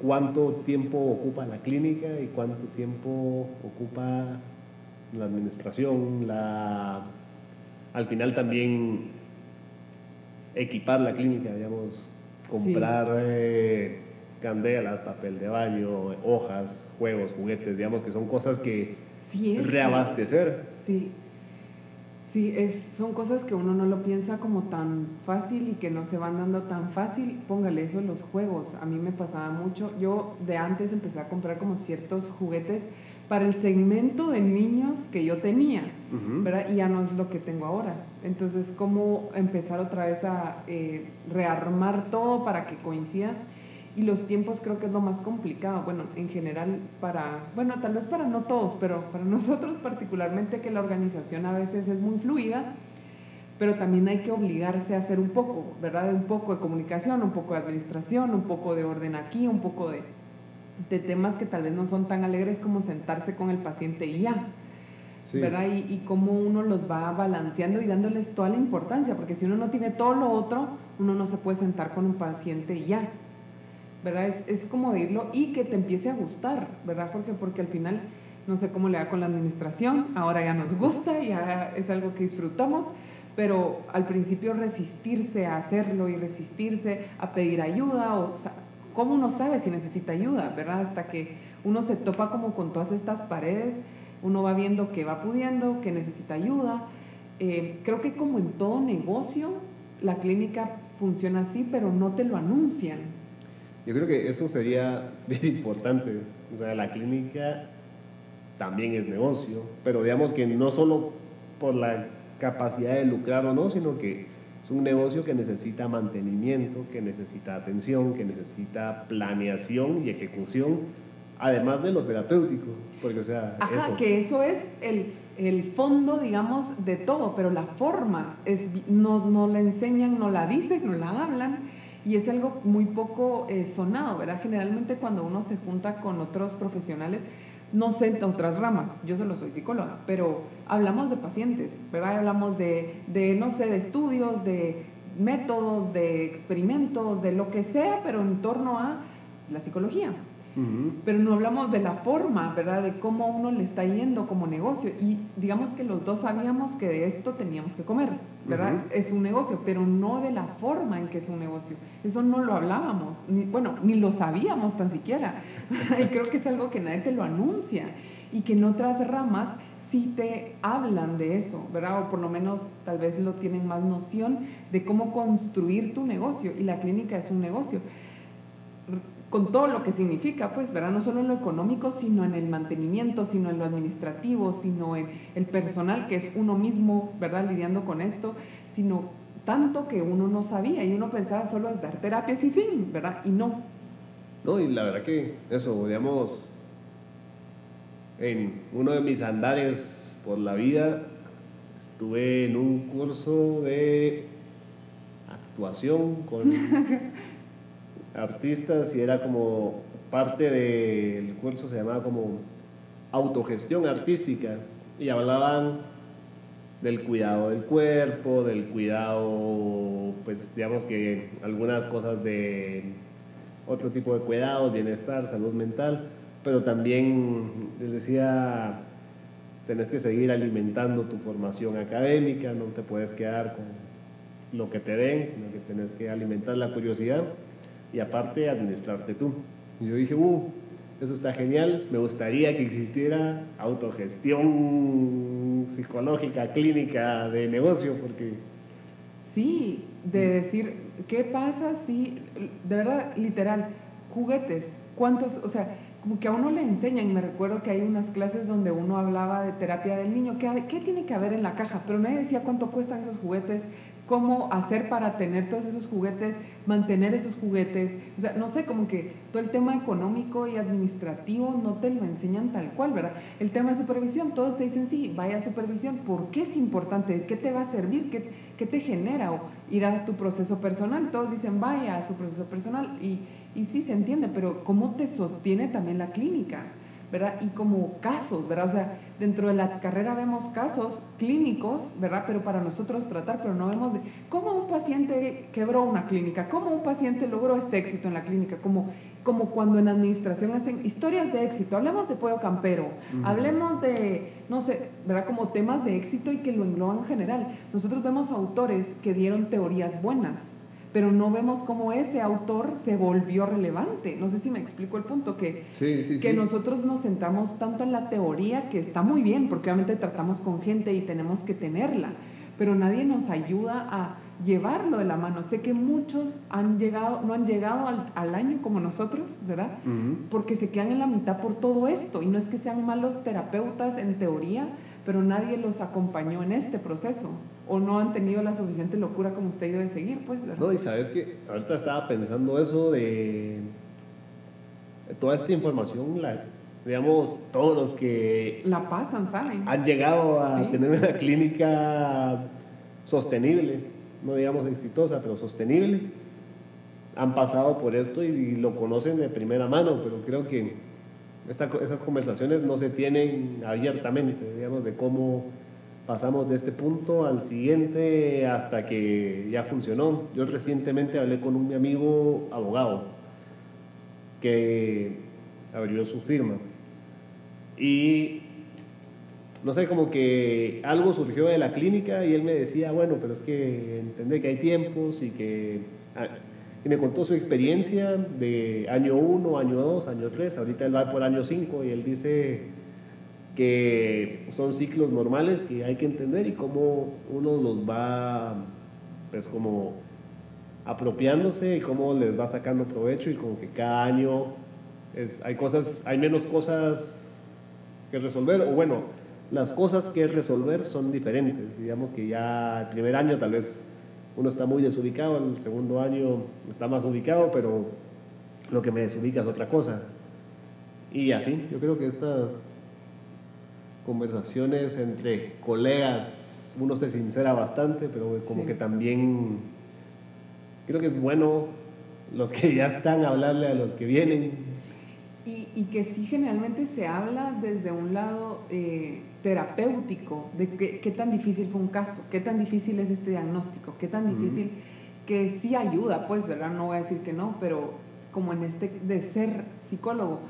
S2: ¿cuánto tiempo ocupa la clínica y cuánto tiempo ocupa la administración? La, al final también equipar la clínica, digamos, comprar eh, candelas, papel de baño, hojas, juegos, juguetes, digamos que son cosas que
S3: Sí,
S2: reabastecer.
S3: Sí. Sí, es, son cosas que uno no lo piensa como tan fácil y que no se van dando tan fácil. Póngale eso los juegos. A mí me pasaba mucho. Yo de antes empecé a comprar como ciertos juguetes para el segmento de niños que yo tenía. ¿verdad? Y ya no es lo que tengo ahora. Entonces, ¿cómo empezar otra vez a eh, rearmar todo para que coincida? Y los tiempos creo que es lo más complicado. Bueno, en general para, bueno, tal vez para no todos, pero para nosotros particularmente que la organización a veces es muy fluida, pero también hay que obligarse a hacer un poco, ¿verdad? Un poco de comunicación, un poco de administración, un poco de orden aquí, un poco de, de temas que tal vez no son tan alegres como sentarse con el paciente y ya.
S2: Sí.
S3: ¿verdad? Y, y cómo uno los va balanceando y dándoles toda la importancia, porque si uno no tiene todo lo otro, uno no se puede sentar con un paciente y ya, ¿verdad? Es, como de irlo y que te empiece a gustar, ¿verdad? Porque, al final, no sé cómo le da con la administración, ahora ya nos gusta, ya es algo que disfrutamos, pero al principio resistirse a hacerlo y resistirse a pedir ayuda o cómo uno sabe si necesita ayuda, ¿verdad? Hasta que uno se topa como con todas estas paredes, uno va viendo que va pudiendo, que necesita ayuda. Eh, creo que como en todo negocio, la clínica funciona así, pero no te lo anuncian.
S2: Yo creo que eso sería bien importante. O sea, la clínica también es negocio, pero digamos que no solo por la capacidad de lucrar o no, sino que es un negocio que necesita mantenimiento, que necesita atención, que necesita planeación y ejecución, además de lo terapéutico. Porque, o sea,
S3: Ajá,
S2: eso.
S3: que eso es el, el fondo, digamos, de todo, pero la forma es, no, no la enseñan, no la dicen, no la hablan, y es algo muy poco eh, sonado, ¿verdad? Generalmente cuando uno se junta con otros profesionales, no sé en otras ramas, yo solo soy psicóloga, pero hablamos de pacientes, ¿verdad? Hablamos de, de, no sé, de estudios, de métodos, de experimentos, de lo que sea, pero en torno a la psicología Pero no hablamos de la forma, ¿verdad? De cómo uno le está yendo como negocio. Y digamos que los dos sabíamos que de esto teníamos que comer, ¿verdad? Es un negocio, pero no de la forma en que es un negocio. Eso no lo hablábamos, ni, bueno, ni lo sabíamos tan siquiera. y creo que es algo que nadie te lo anuncia. Y que en otras ramas sí te hablan de eso, ¿verdad? O por lo menos tal vez lo tienen más noción de cómo construir tu negocio. Y la clínica es un negocio con todo lo que significa, pues, ¿verdad? No solo en lo económico, sino en el mantenimiento, sino en lo administrativo, sino en el personal que es uno mismo, ¿verdad? Lidiando con esto, sino tanto que uno no sabía y uno pensaba solo es dar terapias y fin, ¿verdad? Y no.
S2: No, y la verdad que eso, digamos, en uno de mis andares por la vida, estuve en un curso de actuación con artistas y era como parte del curso se llamaba como autogestión artística y hablaban del cuidado del cuerpo, del cuidado, pues digamos que algunas cosas de otro tipo de cuidados, bienestar, salud mental, pero también les decía, tenés que seguir alimentando tu formación académica, no te puedes quedar con lo que te den, sino que tenés que alimentar la curiosidad y aparte administrarte tú. Y yo dije, uh, eso está genial, me gustaría que existiera autogestión psicológica, clínica, de negocio, porque...
S3: Sí, de decir, ¿qué pasa si, de verdad, literal, juguetes, cuántos, o sea, como que a uno le enseñan, me recuerdo que hay unas clases donde uno hablaba de terapia del niño, ¿qué, qué tiene que haber en la caja? Pero nadie decía cuánto cuestan esos juguetes, cómo hacer para tener todos esos juguetes, mantener esos juguetes. O sea, no sé, como que todo el tema económico y administrativo no te lo enseñan tal cual, ¿verdad? El tema de supervisión, todos te dicen, sí, vaya a supervisión. ¿Por qué es importante? ¿Qué te va a servir? ¿Qué, qué te genera? O ir a tu proceso personal. Todos dicen, vaya a su proceso personal. Y, y sí se entiende, pero ¿cómo te sostiene también la clínica? ¿Verdad? Y como casos, ¿verdad? O sea, dentro de la carrera vemos casos clínicos, ¿verdad? Pero para nosotros tratar, pero no vemos de cómo un paciente quebró una clínica, cómo un paciente logró este éxito en la clínica, como, como cuando en administración hacen historias de éxito, hablemos de pollo campero, hablemos de, no sé, ¿verdad? Como temas de éxito y que lo engloban en general. Nosotros vemos autores que dieron teorías buenas, pero no vemos cómo ese autor se volvió relevante. No sé si me explico el punto, que, que nosotros nos sentamos tanto en la teoría, que está muy bien, porque obviamente tratamos con gente y tenemos que tenerla, pero nadie nos ayuda a llevarlo de la mano. Sé que muchos han llegado, no han llegado al, año como nosotros, ¿verdad? Porque se quedan en la mitad por todo esto, y no es que sean malos terapeutas en teoría, pero nadie los acompañó en este proceso o no han tenido la suficiente locura como usted debe seguir, pues.
S2: No, y sabes que ahorita estaba pensando eso de, toda esta información, la, digamos, todos los que...
S3: La pasan, saben.
S2: Han llegado a tener una clínica sostenible, no digamos exitosa, pero sostenible, han pasado por esto y, lo conocen de primera mano, pero creo que esas conversaciones no se tienen abiertamente, digamos, de cómo pasamos de este punto al siguiente hasta que ya funcionó. Yo recientemente hablé con un amigo abogado que abrió su firma y no sé, como que algo surgió de la clínica y él me decía, bueno, pero es que entendé que hay tiempos y que... Y me contó su experiencia de año 1, año 2, año 3, ahorita él va por año 5 y él dice que son ciclos normales que hay que entender y cómo uno los va, pues como apropiándose y cómo les va sacando provecho y como que cada año es, hay cosas, hay menos cosas que resolver, o bueno, las cosas que resolver son diferentes. Digamos que ya el primer año tal vez uno está muy desubicado, el segundo año está más ubicado, pero lo que me desubica es otra cosa. Y así, yo creo que estas conversaciones entre colegas, uno se sincera bastante, pero como que también creo que es bueno los que ya están hablarle a los que vienen.
S3: Y, y que sí generalmente se habla desde un lado eh, terapéutico, de qué, qué, tan difícil fue un caso, qué tan difícil es este diagnóstico, qué tan difícil, que sí ayuda, pues, ¿verdad? No voy a decir que no, pero como en este de ser psicólogo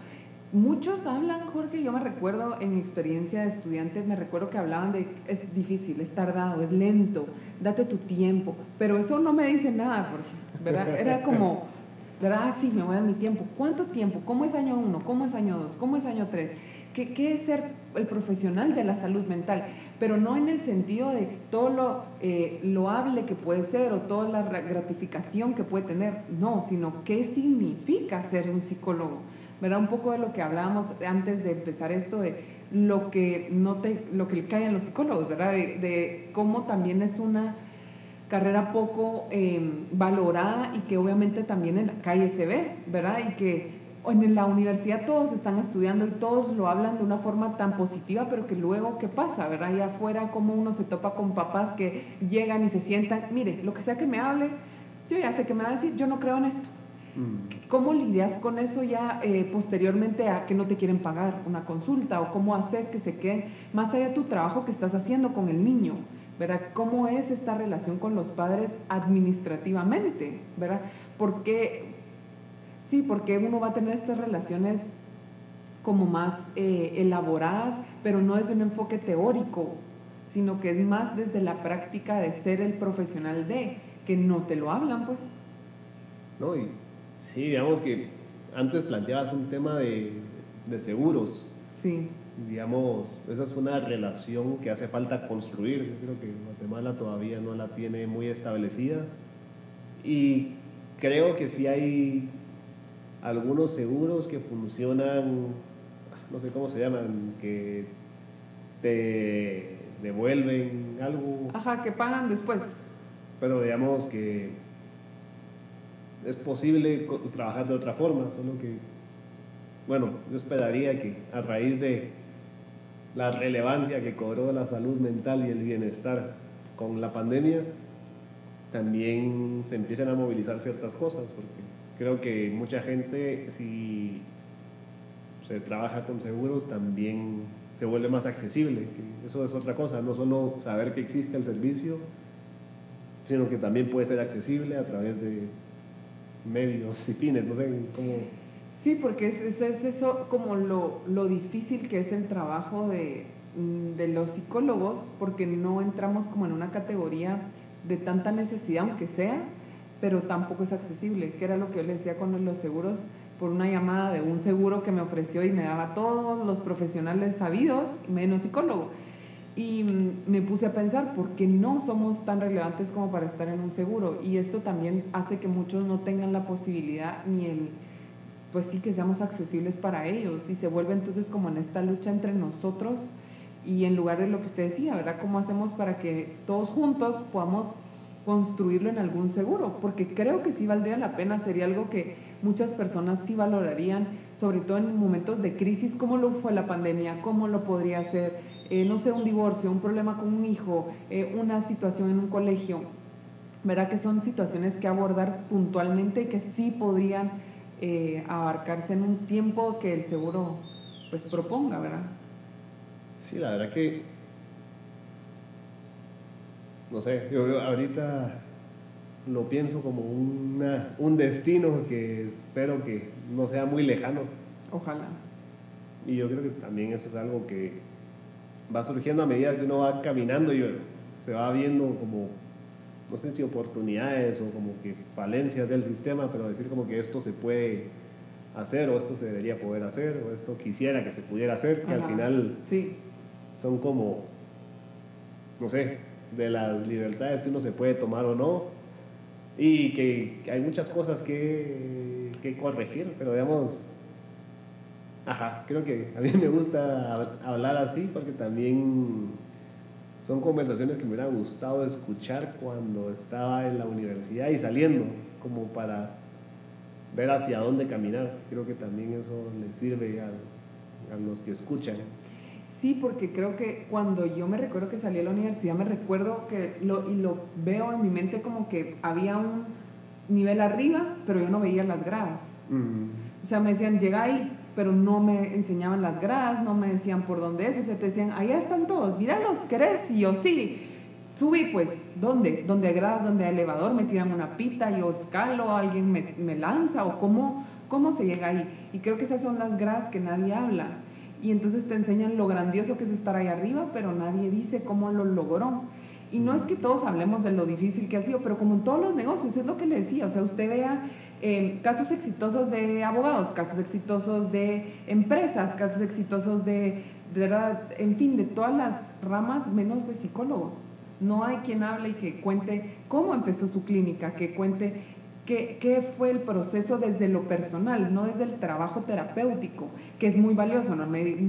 S3: Muchos hablan, Jorge, yo me recuerdo en mi experiencia de estudiante, me recuerdo que hablaban de es difícil, es tardado, es lento, date tu tiempo, pero eso no me dice nada, Jorge, ¿verdad? Era como, ¿verdad? Ah, sí, me voy a dar mi tiempo. ¿Cuánto tiempo? ¿Cómo es año uno? ¿Cómo es año dos? ¿Cómo es año tres? ¿Qué, ¿Qué, es ser el profesional de la salud mental? Pero no en el sentido de todo lo eh, loable que puede ser o toda la gratificación que puede tener, no, sino qué significa ser un psicólogo ¿verdad? Un poco de lo que hablábamos antes de empezar esto, de lo que, no te, lo que cae en los psicólogos, ¿verdad? De, cómo también es una carrera poco em, valorada y que obviamente también en la calle se ve, ¿verdad? Y que en la universidad todos están estudiando y todos lo hablan de una forma tan positiva, pero que luego, ¿qué pasa? ¿Verdad? Allá afuera, como uno se topa con papás que llegan y se sientan, mire, lo que sea que me hable, yo ya sé que me va a decir, yo no creo en esto. Mm. ¿Cómo lidias con eso ya eh, posteriormente a que no te quieren pagar una consulta o cómo haces que se queden más allá de tu trabajo que estás haciendo con el niño? ¿verdad? ¿Cómo es esta relación con los padres administrativamente? ¿verdad? Porque Sí, porque uno va a tener estas relaciones como más eh, elaboradas, pero no desde un enfoque teórico, sino que es más desde la práctica de ser el profesional de, que no te lo hablan, pues.
S2: No, y sí, digamos que antes planteabas un tema de, de seguros.
S3: Sí.
S2: Digamos, esa es una relación que hace falta construir. Yo creo que Guatemala todavía no la tiene muy establecida. Y creo que sí hay algunos seguros que funcionan, no sé cómo se llaman, que te devuelven algo.
S3: Ajá, que pagan después.
S2: Pero digamos que es posible trabajar de otra forma, solo que, bueno, yo esperaría que a raíz de la relevancia que cobró la salud mental y el bienestar con la pandemia, también se empiecen a movilizar ciertas cosas, porque creo que mucha gente, si se trabaja con seguros, también se vuelve más accesible. eso es otra cosa, no solo saber que existe el servicio, sino que también puede ser accesible a través de medios y fines, no sé cómo...
S3: Sí, porque es, es, eso como lo, lo, difícil que es el trabajo de, mm, de, los psicólogos, porque no entramos como en una categoría de tanta necesidad, aunque sea, pero tampoco es accesible, que era lo que yo le decía con los seguros por una llamada de un seguro que me ofreció y me daba todos los profesionales sabidos, menos psicólogo. Y mm, me puse a pensar, ¿por qué no somos tan relevantes como para estar en un seguro? Y esto también hace que muchos no tengan la posibilidad ni el, pues sí, que seamos accesibles para ellos. Y se vuelve entonces como en esta lucha entre nosotros y en lugar de lo que usted decía, ¿verdad? ¿Cómo hacemos para que todos juntos podamos construirlo en algún seguro? Porque creo que sí valdría la pena, sería algo que muchas personas sí valorarían, sobre todo en momentos de crisis, cómo lo fue la pandemia, cómo lo podría ser, eh, no sé, un divorcio, un problema con un hijo, eh, una situación en un colegio. Verá que son situaciones que abordar puntualmente y que sí podrían eh, abarcarse en un tiempo que el seguro pues proponga, ¿verdad?
S2: Sí, la verdad que no sé, yo ahorita lo pienso como una, un destino que espero que no sea muy lejano.
S3: Ojalá.
S2: Y yo creo que también eso es algo que va surgiendo a medida que uno va caminando y se va viendo como, no sé si oportunidades o como que falencias del sistema, pero decir como que esto se puede hacer o esto se debería poder hacer o esto quisiera que se pudiera hacer, que al final
S3: sí.
S2: son como, no sé, de las libertades que uno se puede tomar o no, y que, hay muchas cosas que, que, corregir, pero digamos, ajá, creo que a mí me gusta hablar así porque también son conversaciones que me hubiera gustado escuchar cuando estaba en la universidad y saliendo, como para ver hacia dónde caminar. Creo que también eso le sirve a, a los que escuchan.
S3: Sí, porque creo que cuando yo me recuerdo que salí a la universidad, me recuerdo que lo, y lo veo en mi mente como que había un nivel arriba, pero yo no veía las gradas. O sea, me decían, llega ahí, pero no me enseñaban las gradas, no me decían por dónde es, o sea, te decían, allá están todos, míralos, ¿querés? Y yo, sí. Subí, pues, ¿dónde? ¿Dónde hay gradas? ¿Dónde hay elevador? Me tiran una pita, yo escalo, alguien me, me lanza, o cómo, cómo se llega ahí. Y creo que esas son las gradas que nadie habla y entonces te enseñan lo grandioso que es estar ahí arriba, pero nadie dice cómo lo logró. Y no es que todos hablemos de lo difícil que ha sido, pero como en todos los negocios, es lo que le decía, o sea, usted vea eh, casos exitosos de abogados, casos exitosos de empresas, casos exitosos de, de, en fin, de todas las ramas menos de psicólogos. No hay quien hable y que cuente cómo empezó su clínica, que cuente ¿Qué, ¿Qué, fue el proceso desde lo personal, no desde el trabajo terapéutico, que es muy valioso? ¿no?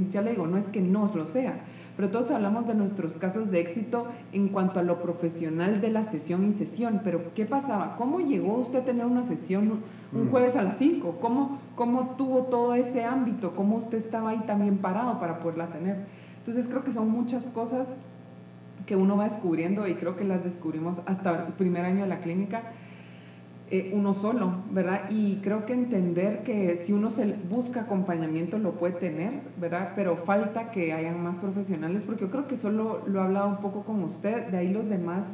S3: ya le digo, no es que no lo sea, pero todos hablamos de nuestros casos de éxito en cuanto a lo profesional de la sesión y sesión, pero ¿qué pasaba? ¿Cómo llegó usted a tener una sesión un mm. jueves a las 5? ¿Cómo, ¿Cómo tuvo todo ese ámbito? ¿Cómo usted estaba ahí también parado para poderla tener? Entonces creo que son muchas cosas que uno va descubriendo y creo que las descubrimos hasta el primer año de la clínica eh, uno solo, ¿verdad? Y creo que entender que si uno se busca acompañamiento lo puede tener, ¿verdad? Pero falta que hayan más profesionales, porque yo creo que solo lo he hablado un poco con usted, de ahí los demás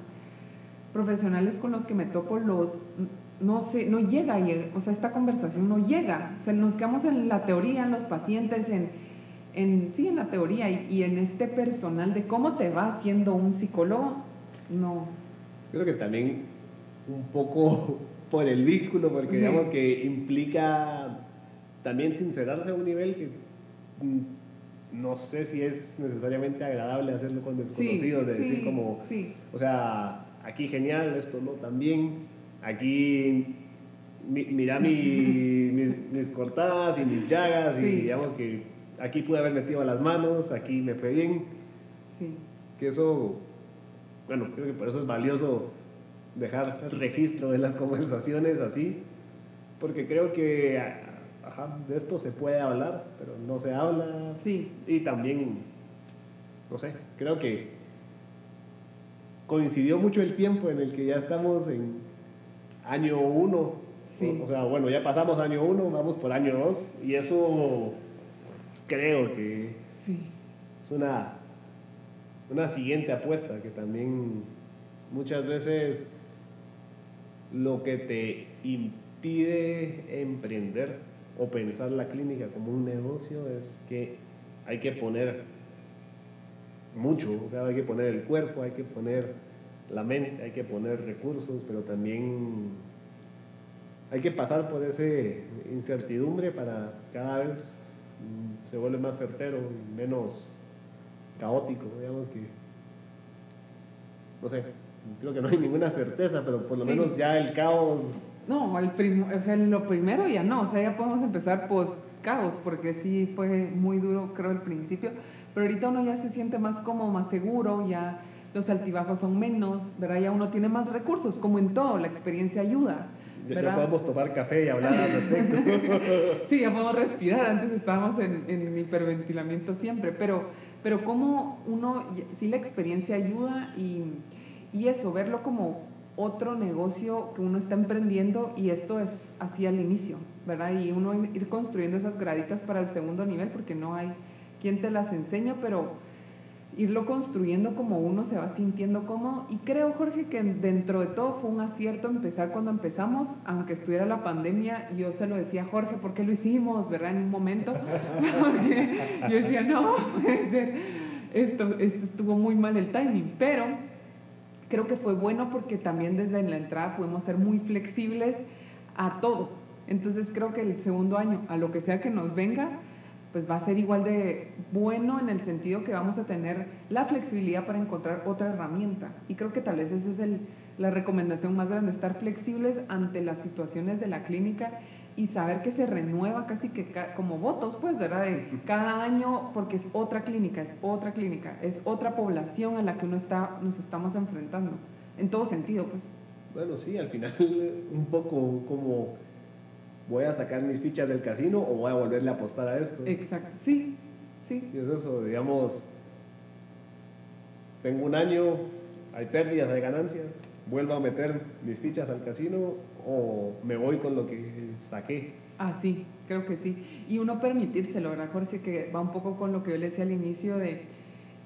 S3: profesionales con los que me topo no sé, no llega, o sea, esta conversación no llega. O nos quedamos en la teoría, en los pacientes, en, en sí, en la teoría y, y, en este personal de cómo te va siendo un psicólogo, no.
S2: Creo que también un poco por el vínculo, porque digamos que implica también sincerarse a un nivel que mm, no sé si es necesariamente agradable hacerlo con desconocidos, de decir como, o sea, aquí genial, esto no, también, aquí mira mis, cortadas y mis llagas y digamos que aquí pude haber metido las manos, aquí me fue bien. Sí. Que eso, bueno, creo que por eso es valioso dejar registro de las conversaciones así, porque creo que de esto se puede hablar, pero no se habla.
S3: Sí.
S2: Y también, no sé, creo que coincidió mucho el tiempo en el que ya estamos en año uno. O, sea, bueno, ya pasamos año uno, vamos por año dos, y eso creo que es una, una siguiente apuesta que también muchas veces lo que te impide emprender o pensar la clínica como un negocio es que hay que poner mucho, hay que poner el cuerpo, hay que poner la mente, hay que poner recursos, pero también hay que pasar por esa incertidumbre para cada vez se vuelve más certero menos caótico, digamos que, no sé, creo que no hay ninguna certeza, pero por lo menos ya el caos...
S3: No, el o sea, lo primero ya no, o sea, ya podemos empezar post caos, porque sí fue muy duro, creo, al principio, pero ahorita uno ya se siente más como más seguro, ya los altibajos son menos, ¿verdad? Ya uno tiene más recursos, como en todo, la experiencia ayuda.
S2: ¿verdad? Ya podemos tomar café y hablar al respecto.
S3: sí, ya podemos respirar, antes estábamos en, en hiperventilamiento siempre, pero, pero como uno, sí la experiencia ayuda y y eso, verlo como otro negocio que uno está emprendiendo y esto es así al inicio, ¿verdad? Y uno ir construyendo esas graditas para el segundo nivel porque no hay quien te las enseña, pero irlo construyendo como uno se va sintiendo como y creo Jorge que dentro de todo fue un acierto empezar cuando empezamos aunque estuviera la pandemia yo se lo decía Jorge ¿por qué lo hicimos? ¿verdad? en un momento porque yo decía no puede ser esto, esto estuvo muy mal el timing pero creo que fue bueno porque también desde la entrada podemos ser muy flexibles a todo. Entonces creo que el segundo año, a lo que sea que nos venga, pues va a ser igual de bueno en el sentido que vamos a tener la flexibilidad para encontrar otra herramienta. Y creo que tal vez esa es el, la recomendación más grande, estar flexibles ante las situaciones de la clínica y saber que se renueva casi que como votos, pues, ¿verdad? De cada año, porque es otra clínica, es otra clínica, es otra población a la que uno está, nos estamos enfrentando, en todo sentido, pues.
S2: Bueno, sí, al final un poco como voy a sacar mis fichas del casino o voy a volverle a apostar a esto.
S3: Exacto, sí, sí.
S2: Y es eso, digamos, tengo un año, hay pérdidas, hay ganancias, vuelvo a meter mis fichas al casino o me voy con lo que saqué.
S3: Ah, sí, creo que sí. Y uno permitírselo, ¿verdad, Jorge? Que va un poco con lo que yo le decía al inicio de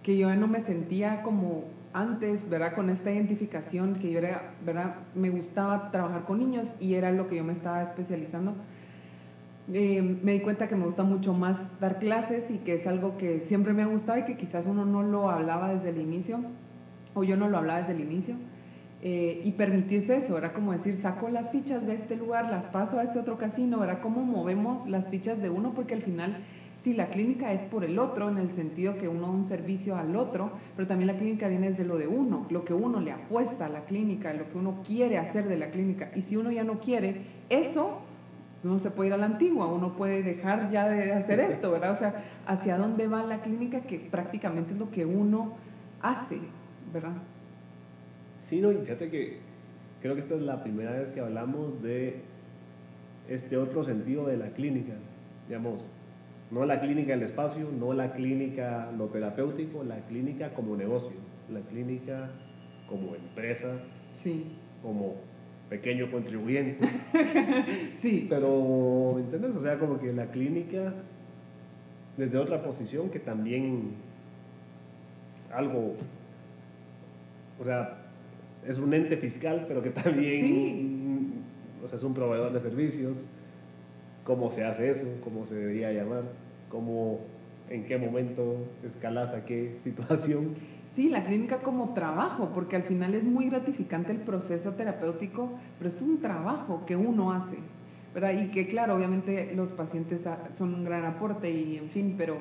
S3: que yo no me sentía como antes, ¿verdad? Con esta identificación, que yo era, ¿verdad? Me gustaba trabajar con niños y era lo que yo me estaba especializando. Eh, me di cuenta que me gusta mucho más dar clases y que es algo que siempre me ha gustado y que quizás uno no lo hablaba desde el inicio, o yo no lo hablaba desde el inicio. Eh, y permitirse eso, era como decir, saco las fichas de este lugar, las paso a este otro casino, era como movemos las fichas de uno, porque al final, si la clínica es por el otro, en el sentido que uno da un servicio al otro, pero también la clínica viene desde lo de uno, lo que uno le apuesta a la clínica, lo que uno quiere hacer de la clínica, y si uno ya no quiere, eso no se puede ir a la antigua, uno puede dejar ya de hacer esto, ¿verdad? O sea, hacia dónde va la clínica, que prácticamente es lo que uno hace, ¿verdad?
S2: Sí, no, y fíjate que creo que esta es la primera vez que hablamos de este otro sentido de la clínica, digamos, no la clínica el espacio, no la clínica lo terapéutico, la clínica como negocio, la clínica como empresa,
S3: sí.
S2: como pequeño contribuyente.
S3: sí.
S2: Pero, ¿me entiendes? O sea, como que la clínica desde otra posición que también algo, o sea, es un ente fiscal, pero que también, o es un proveedor de servicios, cómo se hace eso, cómo se debería llamar, cómo, en qué momento escalas a qué situación.
S3: Sí, la clínica como trabajo, porque al final es muy gratificante el proceso terapéutico, pero es un trabajo que uno hace, ¿verdad? Y que claro, obviamente los pacientes son un gran aporte y en fin, pero,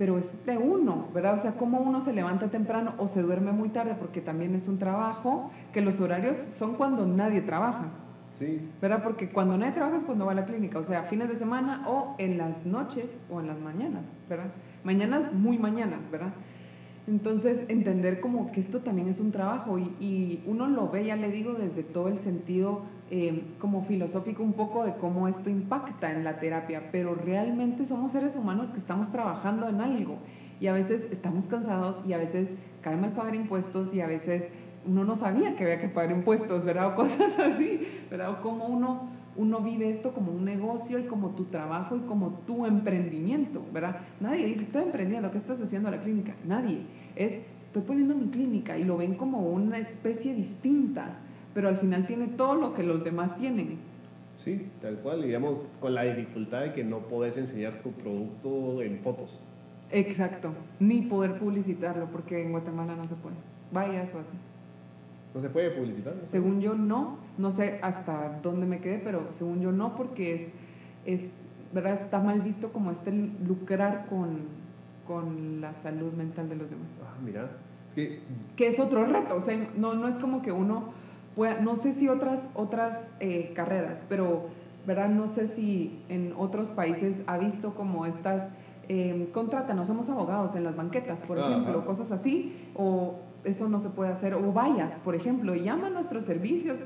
S3: pero es de uno, ¿verdad? O sea, cómo uno se levanta temprano o se duerme muy tarde, porque también es un trabajo, que los horarios son cuando nadie trabaja.
S2: Sí.
S3: ¿Verdad? Porque cuando nadie trabaja es cuando va a la clínica, o sea, fines de semana o en las noches o en las mañanas, ¿verdad? Mañanas, muy mañanas, ¿verdad? Entonces, entender como que esto también es un trabajo y, uno lo ve, ya le digo, desde todo el sentido eh, como filosófico un poco de cómo esto impacta en la terapia, pero realmente somos seres humanos que estamos trabajando en algo y a veces estamos cansados y a veces cae mal pagar impuestos y a veces uno no sabía que había que pagar impuestos, ¿verdad? O cosas así, ¿verdad? O cómo uno, uno vive esto como un negocio y como tu trabajo y como tu emprendimiento, ¿verdad? Nadie dice, estoy emprendiendo, ¿qué estás haciendo en la clínica? Nadie. Es, estoy poniendo mi clínica y lo ven como una especie distinta, pero al final tiene todo lo que los demás tienen.
S2: Sí, tal cual, digamos, con la dificultad de que no puedes enseñar tu producto en fotos.
S3: Exacto, ni poder publicitarlo, porque en Guatemala no se puede. Vaya eso así.
S2: ¿No se puede publicitar?
S3: Según yo no, no sé hasta dónde me quedé, pero según yo no, porque es, es ¿verdad? Está mal visto como este lucrar con, con la salud mental de los demás.
S2: Ah, mira.
S3: Es que... que es otro reto, o sea, no, no es como que uno pueda, no sé si otras, otras eh, carreras, pero, ¿verdad? No sé si en otros países ha visto como estas, eh, no somos abogados en las banquetas, por ejemplo, cosas así, o eso no se puede hacer. O vallas, por ejemplo, llama a nuestros servicios.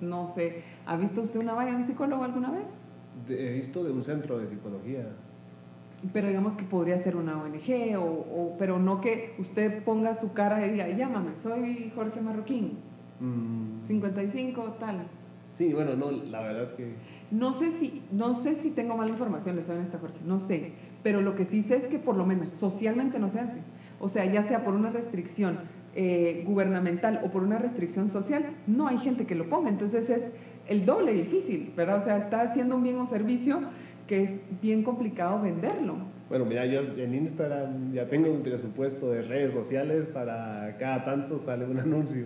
S3: No sé, ¿ha visto usted una valla de un psicólogo alguna vez?
S2: he visto de un centro de psicología.
S3: Pero digamos que podría ser una ONG, o, pero no que usted ponga su cara y diga, llámame, soy Jorge Marroquín, 55, mm. tal.
S2: Sí, bueno, no, la verdad es que...
S3: No sé si, no sé si tengo mala información, le soy esta Jorge, no sé, pero lo que sí sé es que por lo menos socialmente no se hace. O sea, ya sea por una restricción eh, gubernamental o por una restricción social, no hay gente que lo ponga. Entonces es el doble difícil, ¿verdad? O sea, está haciendo un bien o servicio que es bien complicado venderlo.
S2: Bueno, mira, yo en Instagram ya tengo un presupuesto de redes sociales para cada tanto sale un anuncio.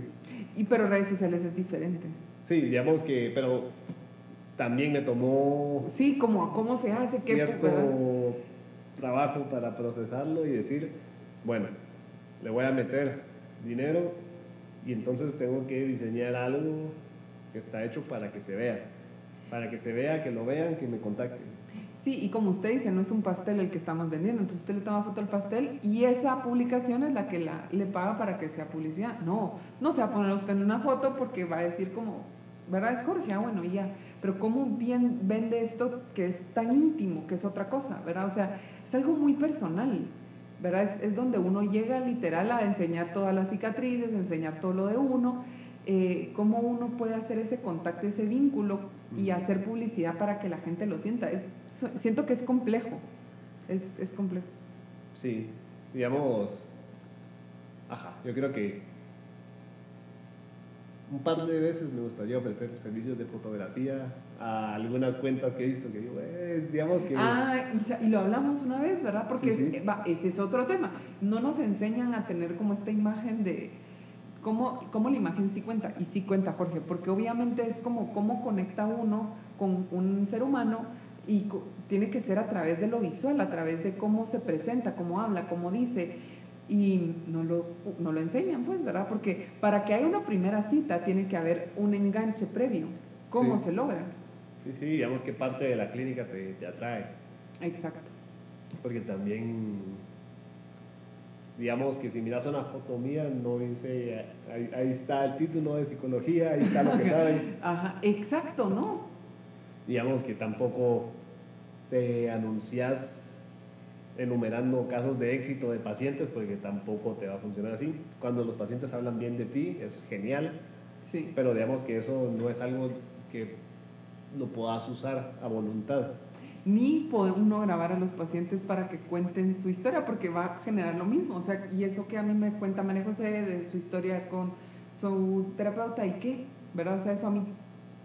S3: Y pero redes sociales es diferente.
S2: Sí, digamos que, pero también me tomó...
S3: Sí, como cómo se hace,
S2: cierto qué trabajo para procesarlo y decir, bueno, le voy a meter dinero y entonces tengo que diseñar algo que está hecho para que se vea, para que se vea, que lo vean, que me contacten.
S3: Sí, y como usted dice, no es un pastel el que estamos vendiendo, entonces usted le toma foto al pastel y esa publicación es la que la, le paga para que sea publicidad. No, no se va a poner usted en una foto porque va a decir como, ¿verdad? Es Jorge, ah, bueno, ya. Pero cómo bien vende esto que es tan íntimo, que es otra cosa, ¿verdad? O sea, es algo muy personal. ¿verdad? Es, donde uno llega literal a enseñar todas las cicatrices, enseñar todo lo de uno, eh, cómo uno puede hacer ese contacto, ese vínculo y hacer publicidad para que la gente lo sienta. Es, siento que es complejo, es, es complejo.
S2: Sí, digamos, ajá, yo creo que un par de veces me gustaría ofrecer servicios de fotografía a algunas cuentas que he visto que digo, eh, digamos que...
S3: Ah, y, lo hablamos una vez, ¿verdad? Porque ese es otro tema. No nos enseñan a tener como esta imagen de cómo, cómo la imagen sí cuenta. Y sí cuenta, Jorge, porque obviamente es como cómo conecta uno con un ser humano y tiene que ser a través de lo visual, a través de cómo se presenta, cómo habla, cómo dice y no lo, no lo enseñan, pues, ¿verdad? Porque para que haya una primera cita tiene que haber un enganche previo. ¿Cómo se logra?
S2: Sí, sí, digamos que parte de la clínica te, te atrae.
S3: Exacto.
S2: Porque también, digamos que si miras una foto mía, no dice, ahí, ahí está el título de psicología, ahí está lo que saben.
S3: Ajá, exacto, ¿no?
S2: Digamos que tampoco te anuncias enumerando casos de éxito de pacientes, porque tampoco te va a funcionar así. Cuando los pacientes hablan bien de ti, es genial,
S3: sí.
S2: pero digamos que eso no es algo que lo puedas usar a voluntad.
S3: Ni puede uno grabar a los pacientes para que cuenten su historia, porque va a generar lo mismo. O sea, y eso que a mí me cuenta María José de su historia con su terapeuta, ¿y qué? ¿Verdad? O sea, eso a mí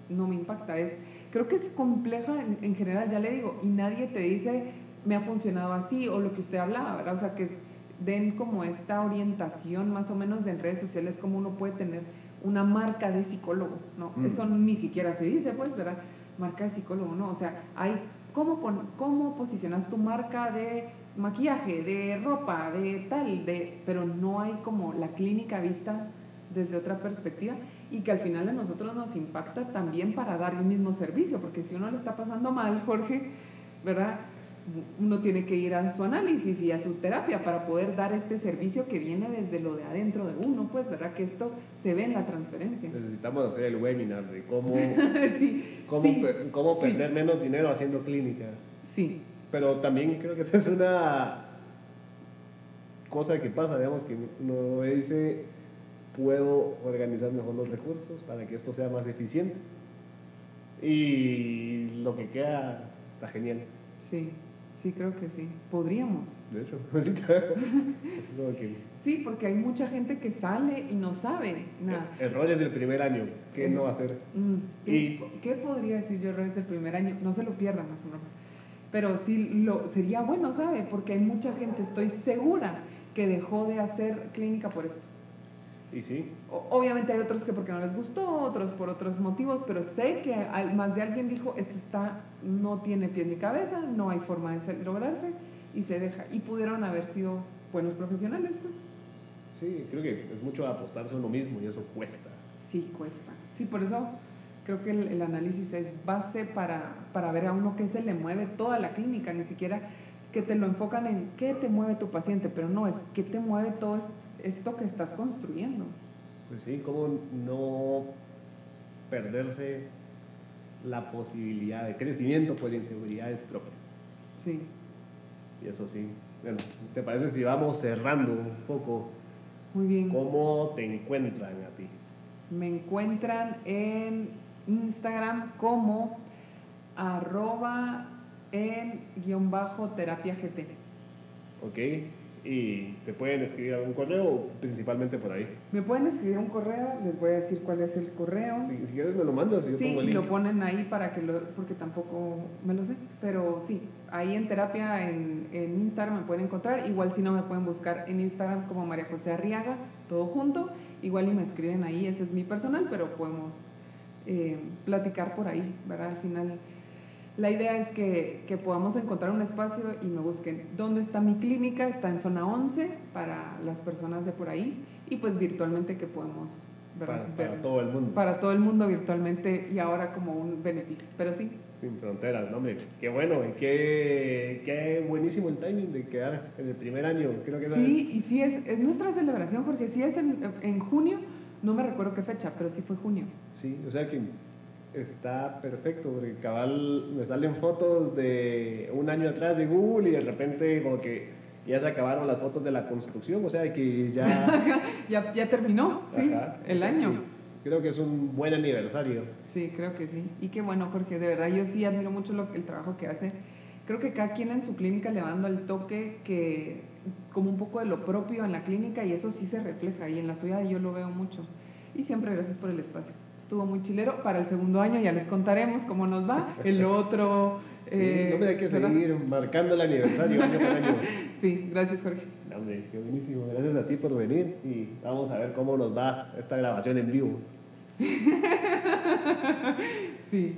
S3: no me impacta. Es, creo que es compleja en, en general, ya le digo, y nadie te dice, me ha funcionado así, o lo que usted hablaba, ¿verdad? O sea, que den como esta orientación más o menos de en redes sociales, cómo uno puede tener una marca de psicólogo, ¿no?
S2: Mm.
S3: Eso ni siquiera se dice, pues, ¿verdad? Marca de psicólogo, ¿no? O sea, hay, ¿cómo, cómo posicionas tu marca de maquillaje, de ropa, de tal, de, pero no hay como la clínica vista desde otra perspectiva y que al final a nosotros nos impacta también para dar el mismo servicio, porque si uno le está pasando mal, Jorge, ¿verdad? Uno tiene que ir a su análisis y a su terapia para poder dar este servicio que viene desde lo de adentro de uno, pues, ¿verdad? Que esto se ve en la transferencia.
S2: Necesitamos hacer el webinar de cómo,
S3: sí,
S2: cómo,
S3: sí,
S2: per- cómo
S3: sí.
S2: perder menos dinero haciendo clínica.
S3: sí,
S2: Pero también creo que esa es una cosa que pasa, digamos, que uno dice, puedo organizar mejor los recursos para que esto sea más eficiente. Y lo que queda está genial.
S3: sí, sí, creo que sí. Podríamos.
S2: De hecho, ahorita es que
S3: Sí, porque hay mucha gente que sale y no sabe nada.
S2: errores del primer año, ¿qué no hacer?
S3: Mm, ¿Qué,
S2: Y-
S3: qué podría decir yo errores del primer año? No se lo pierdan, más o menos. Pero sí lo, sería bueno, ¿sabe? Porque hay mucha gente, estoy segura, que dejó de hacer clínica por esto.
S2: Y sí,
S3: O- Obviamente hay otros que porque no les gustó, otros por otros motivos, pero sé que al- más de alguien dijo, esto está, no tiene pie ni cabeza, no hay forma de ser- lograrse y se deja. Y pudieron haber sido buenos profesionales, pues.
S2: sí, creo que es mucho apostarse a uno mismo y eso cuesta.
S3: Sí, cuesta. Sí, por eso creo que el, el análisis es base para, para ver a uno qué se le mueve toda la clínica, ni siquiera que te lo enfocan en qué te mueve tu paciente, pero no, es qué te mueve todo esto que estás construyendo.
S2: Pues sí, cómo no perderse la posibilidad de crecimiento por inseguridades propias.
S3: Sí.
S2: Y eso sí. Bueno, ¿te parece si vamos cerrando un poco
S3: Muy bien.
S2: cómo te encuentran a ti?
S3: Me encuentran en Instagram como arroba en guion bajo terapia GT.
S2: ¿Ok? Y te pueden escribir algún correo, principalmente por ahí.
S3: Me pueden escribir un correo, les voy a decir cuál es el correo.
S2: Si, si quieres me lo mandas yo
S3: Sí,
S2: pongo el
S3: y lo ponen ahí para que lo, porque tampoco me lo sé, pero sí, ahí en terapia en, en Instagram me pueden encontrar, igual si no me pueden buscar en Instagram como María José Arriaga, todo junto, igual y me escriben ahí, ese es mi personal, pero podemos eh, platicar por ahí, ¿verdad? Al final la idea es que, que podamos encontrar un espacio y me busquen dónde está mi clínica, está en zona 11 para las personas de por ahí y pues virtualmente que podemos ¿verdad?
S2: Para, todo el mundo.
S3: para todo el mundo virtualmente y ahora como un beneficio. Pero sí,
S2: Sin fronteras, ¿no? Hombre, qué bueno y qué, qué buenísimo el timing de quedar en el primer año. Creo que esa
S3: sí, y sí es, es nuestra celebración, porque sí es en, en junio, no me recuerdo qué fecha, pero sí fue junio.
S2: sí, o sea que está perfecto, porque cabal me salen fotos de un año atrás de Google y de repente como que ya se acabaron las fotos de la construcción, o sea que ya...
S3: Ya, ya terminó, sí, el año.
S2: Creo que es un buen aniversario.
S3: Sí, creo que sí. Y qué bueno, Jorge, de verdad yo sí admiro mucho lo, el trabajo que hace. Creo que cada quien en su clínica le va dando el toque que como un poco de lo propio en la clínica y eso sí se refleja y en la suya yo lo veo mucho. Y siempre gracias por el espacio. Estuvo muy chilero. Para el segundo año ya les contaremos cómo nos va. El otro...
S2: Sí,
S3: eh,
S2: hombre, hay que
S3: ¿verdad?
S2: seguir marcando el aniversario año por año.
S3: Sí, gracias Jorge.
S2: No, hombre, qué buenísimo. Gracias a ti por venir y vamos a ver cómo nos va esta grabación en vivo.
S3: Sí.